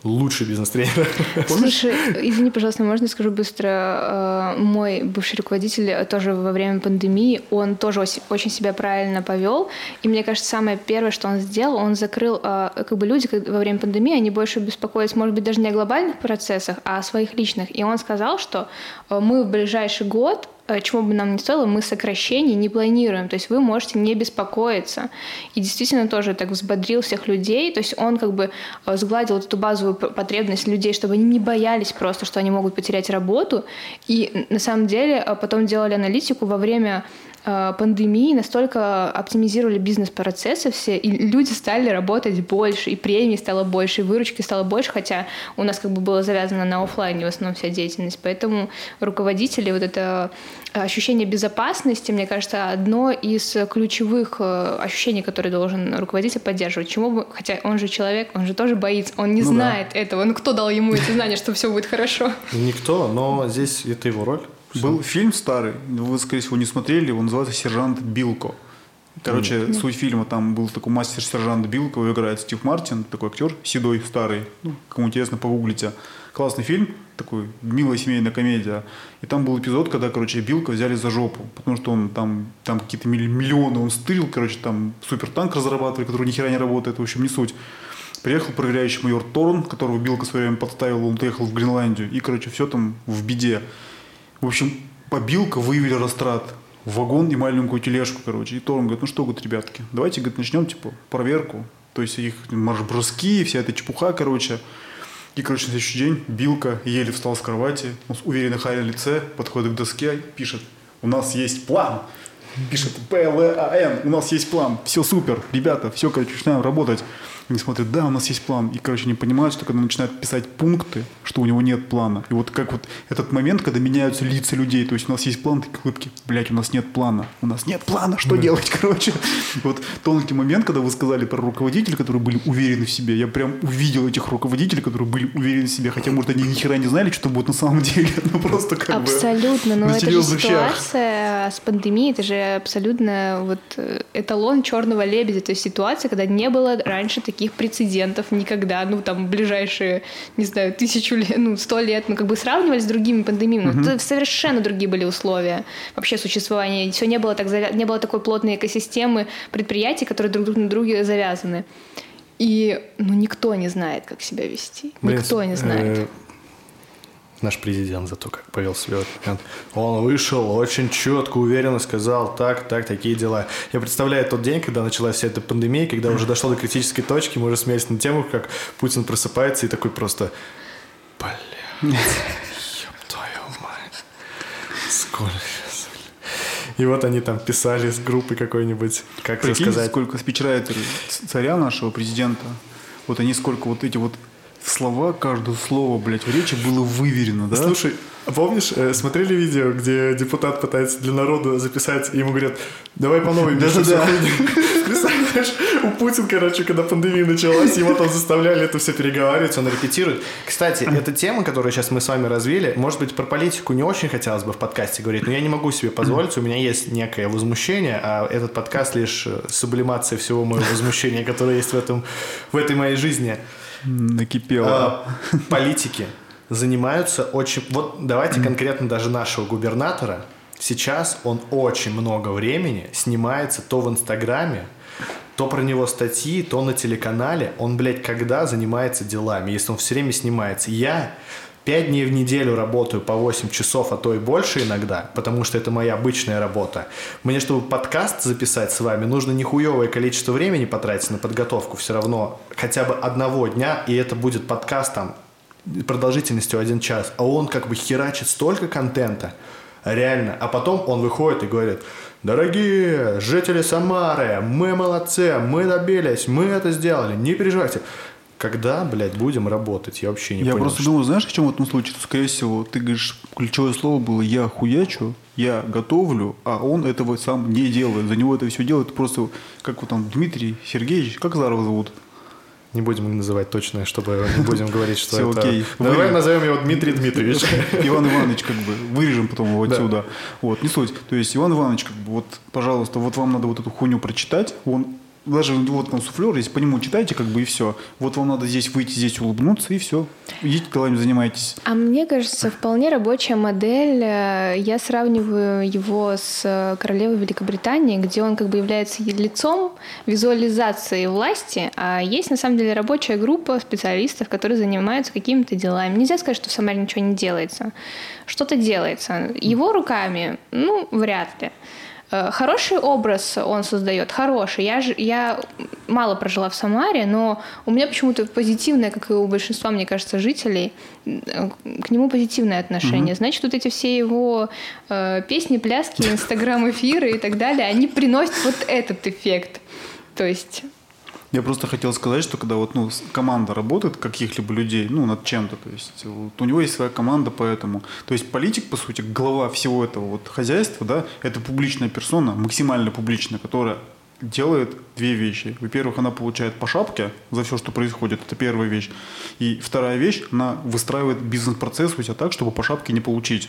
лучший бизнес-тренер. Слушай, извини, пожалуйста, можно скажу быстро? Э, мой бывший руководитель тоже во время пандемии, он тоже очень себя правильно повел. И мне кажется, самое первое, что он сделал, он закрыл, э, как бы люди во время пандемии, они больше беспокоились, может быть, даже не о глобальных процессах, а о своих личных. И он сказал, что э, мы в ближайший год Э, чего бы нам ни стоило, мы сокращений не планируем. То есть вы можете не беспокоиться. И действительно тоже так взбодрил всех людей. То есть он как бы э, сгладил вот эту базовую потребность людей, чтобы они не боялись просто, что они могут потерять работу. И на самом деле э, потом делали аналитику во время пандемии настолько оптимизировали бизнес-процессы все, и люди стали работать больше, и премий стало больше, и выручки стало больше, хотя у нас как бы было завязано на офлайне в основном вся деятельность. Поэтому руководители, вот это ощущение безопасности, мне кажется, одно из ключевых э, ощущений, которые должен руководитель поддерживать. Чему бы, хотя он же человек, он же тоже боится, он не ну знает да. этого. Ну кто дал ему эти знания, что все будет хорошо? Никто, но здесь это его роль. Был фильм старый, вы, скорее всего, не смотрели, он называется «Сержант Билко». Короче, mm суть фильма, там был такой мастер-сержант Билко, его играет Стив Мартин, такой актер, седой, старый. Ну, кому интересно, погуглите. Классный фильм, такой милая семейная комедия. И там был эпизод, когда, короче, Билка взяли за жопу, потому что он там, там какие-то миллионы он стырил, короче, там супертанк разрабатывали, который ни хера не работает, в общем, не суть. Приехал проверяющий майор Торн, которого Билка в свое время подставил, он приехал в Гренландию, и, короче, все там в беде. В общем, побилка, выявили растрат. Вагон и маленькую тележку, короче. И Торн говорит, ну что, говорит, ребятки, давайте, говорит, начнем, типа, проверку. То есть их марш-броски, вся эта чепуха, короче. И, короче, на следующий день Билка еле встал с кровати, он с уверенной на лице, подходит к доске, пишет, у нас есть план. Пишет ПЛАН, у нас есть план, все супер, ребята, все, короче, начинаем работать. Они смотрят, да, у нас есть план. И, короче, не понимают, что когда начинают писать пункты, что у него нет плана. И вот как вот этот момент, когда меняются лица людей, то есть у нас есть план, такие улыбки, блядь, у нас нет плана. У нас нет плана, что да. делать, [laughs] короче. Вот тонкий момент, когда вы сказали про руководителей, которые были уверены в себе. Я прям увидел этих руководителей, которые были уверены в себе. Хотя, может, они ни хера не знали, что будет на самом деле. [laughs] Ну, просто как Абсолютно. бы но это же ситуация с пандемией, это же абсолютно вот э, эталон черного лебедя. То есть ситуация, когда не было раньше таких таких прецедентов никогда, ну, там, ближайшие, не знаю, тысячу лет, ну, сто лет, ну, как бы сравнивали с другими пандемиями, но угу. совершенно другие были условия вообще существования. Все не было так, не было такой плотной экосистемы предприятий, которые друг на друге завязаны. И, ну, никто не знает, как себя вести. Блин, никто не знает. Э, наш президент за то, как повел себя. Он вышел очень четко, уверенно сказал, так, так, такие дела. Я представляю тот день, когда началась вся эта пандемия, когда уже дошло до критической точки, мы уже смеялись на тему, как Путин просыпается и такой просто, бля, ёб твою мать, сколько и вот они там писали с группы какой-нибудь, как Прикинь, сказать. сколько спичрайтеров царя нашего президента, вот они сколько вот эти вот слова, каждое слово, блядь, в речи было выверено, да? Слушай, помнишь, э, смотрели видео, где депутат пытается для народа записать, и ему говорят, давай по новой даже да. Представляешь, у Путина, короче, когда пандемия началась, его там заставляли это все переговаривать, он репетирует. Кстати, эта тема, которую сейчас мы с вами развили, может быть, про политику не очень хотелось бы в подкасте говорить, но я не могу себе позволить, у меня есть некое возмущение, а этот подкаст лишь сублимация всего моего возмущения, которое есть в, этом, в этой моей жизни накипело. Э, политики занимаются очень... Вот давайте конкретно даже нашего губернатора. Сейчас он очень много времени снимается то в Инстаграме, то про него статьи, то на телеканале. Он, блядь, когда занимается делами, если он все время снимается. Я Пять дней в неделю работаю по 8 часов, а то и больше иногда, потому что это моя обычная работа. Мне, чтобы подкаст записать с вами, нужно нихуевое количество времени потратить на подготовку все равно хотя бы одного дня, и это будет подкаст там продолжительностью один час. А он как бы херачит столько контента, реально. А потом он выходит и говорит, дорогие жители Самары, мы молодцы, мы добились, мы это сделали, не переживайте. Когда, блядь, будем работать? Я вообще не я понял. Я просто что... думаю, знаешь, в чем в этом случае? Скорее всего, ты говоришь, ключевое слово было «я хуячу», «я готовлю», а он этого сам не делает. За него это все делает просто, как вот там, Дмитрий Сергеевич, как Зарова зовут? Не будем называть точно, чтобы не [laughs] будем говорить, что Все, это... окей. Давай назовем его Дмитрий Дмитриевич. [laughs] Иван Иванович, как бы, вырежем потом его отсюда. Вот, не суть. То есть, Иван Иванович, как бы, вот, пожалуйста, вот вам надо вот эту хуйню прочитать, он даже вот там суфлер, если по нему читаете, как бы и все. Вот вам надо здесь выйти, здесь улыбнуться, и все. Идите делами занимайтесь. А мне кажется, вполне рабочая модель. Э, я сравниваю его с э, королевой Великобритании, где он как бы является лицом визуализации власти, а есть на самом деле рабочая группа специалистов, которые занимаются какими-то делами. Нельзя сказать, что в Самаре ничего не делается. Что-то делается. Его руками, ну, вряд ли. Э, хороший образ он создает, хороший. Я, же, я мало прожила в Самаре, но у меня почему-то позитивное, как и у большинства, мне кажется, жителей, к нему позитивное отношение. Mm-hmm. Значит, вот эти все его э, песни, пляски, инстаграм-эфиры и так далее, они приносят вот этот эффект. То есть я просто хотел сказать, что когда вот, ну, команда работает каких-либо людей, ну, над чем-то, то есть вот, у него есть своя команда поэтому. То есть политик, по сути, глава всего этого вот хозяйства, да, это публичная персона, максимально публичная, которая делает две вещи. Во-первых, она получает по шапке за все, что происходит. Это первая вещь. И вторая вещь, она выстраивает бизнес-процесс у себя так, чтобы по шапке не получить.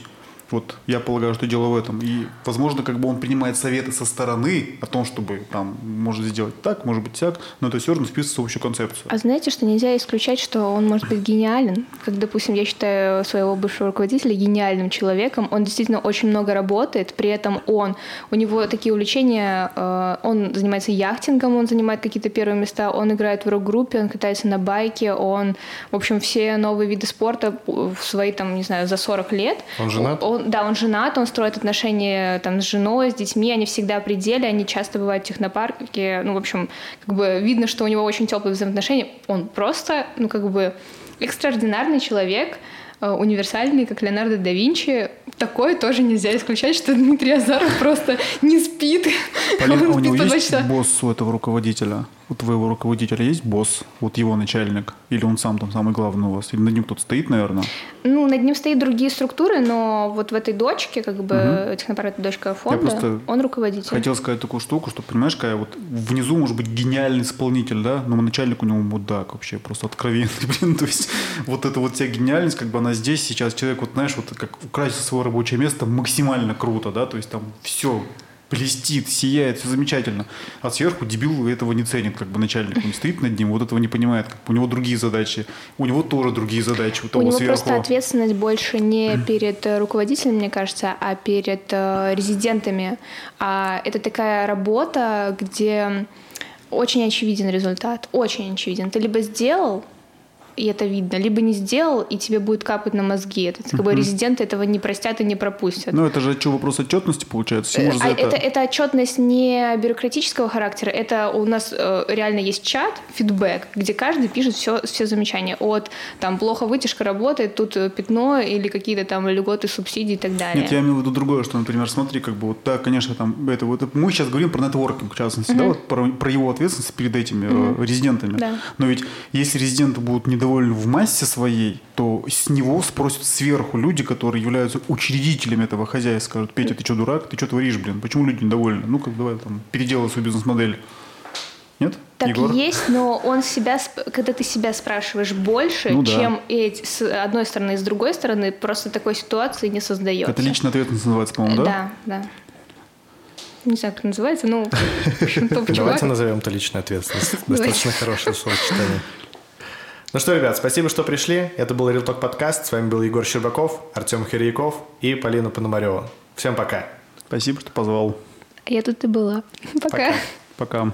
Вот я полагаю, что дело в этом. И, возможно, как бы он принимает советы со стороны о том, чтобы там может сделать так, может быть так, но это все равно вписывается в общую концепцию. А знаете, что нельзя исключать, что он может быть гениален? Как, допустим, я считаю своего бывшего руководителя гениальным человеком. Он действительно очень много работает, при этом он, у него такие увлечения, э, он занимается яхтингом, он занимает какие-то первые места, он играет в рок-группе, он катается на байке, он, в общем, все новые виды спорта в свои, там, не знаю, за 40 лет. Он женат? Он, да, он женат, он строит отношения там с женой, с детьми, они всегда при деле, они часто бывают в технопарке, ну, в общем, как бы видно, что у него очень теплые взаимоотношения. Он просто, ну, как бы экстраординарный человек, э, универсальный, как Леонардо да Винчи. Такое тоже нельзя исключать, что Дмитрий Азаров просто не спит. [laughs] Полина, а у него есть босс у этого руководителя? У твоего руководителя есть босс, вот его начальник, или он сам там самый главный у вас, или над ним кто-то стоит, наверное? Ну, над ним стоят другие структуры, но вот в этой дочке, как бы, угу. технопарк дочка фонда, он руководитель. хотел сказать такую штуку, что, понимаешь, какая вот внизу может быть гениальный исполнитель, да, но начальник у него мудак вообще, просто откровенный, [laughs] блин, то есть вот эта вот вся гениальность, как бы она здесь сейчас, человек, вот знаешь, вот как украсить свое рабочее место максимально круто, да, то есть там все блестит, сияет, все замечательно. А сверху дебил этого не ценит, как бы начальник. Он стоит над ним, вот этого не понимает. Как бы у него другие задачи. У него тоже другие задачи. У, у него сверху. просто ответственность больше не [clears throat] перед э, руководителем, мне кажется, а перед э, резидентами. А это такая работа, где очень очевиден результат, очень очевиден. Ты либо сделал, и это видно. Либо не сделал, и тебе будет капать на мозги. Это как бы резиденты этого не простят и не пропустят. Ну, это же что, вопрос отчетности получается? Всему а это... Это, это отчетность не бюрократического характера, это у нас э, реально есть чат, фидбэк, где каждый пишет все, все замечания. От там плохо вытяжка работает, тут э, пятно или какие-то там льготы, субсидии и так далее. Нет, я имею в виду другое, что, например, смотри, как бы вот, да, конечно, там, это вот, мы сейчас говорим про нетворкинг, в частности, mm-hmm. да, вот про, про его ответственность перед этими mm-hmm. э, резидентами. Да. Но ведь если резиденты будут недовольны доволен в массе своей, то с него спросят сверху люди, которые являются учредителями этого хозяйства, скажут, Петя, ты что, дурак? Ты что творишь, блин? Почему люди недовольны? Ну, как давай там, переделай свою бизнес-модель. Нет? Так Егор? есть, но он себя, когда ты себя спрашиваешь больше, ну, да. чем эти, с одной стороны и с другой стороны, просто такой ситуации не создается. Это личная ответственность называется, по-моему, да? Да, да не знаю, как называется, но [laughs] Давайте назовем это личная ответственность. [laughs] Достаточно хорошее словосочетание. Ну что, ребят, спасибо, что пришли. Это был Real Talk подкаст. С вами был Егор Щербаков, Артем Хирьяков и Полина Пономарева. Всем пока. Спасибо, что позвал. Я тут и была. [laughs] Пока. Пока. пока.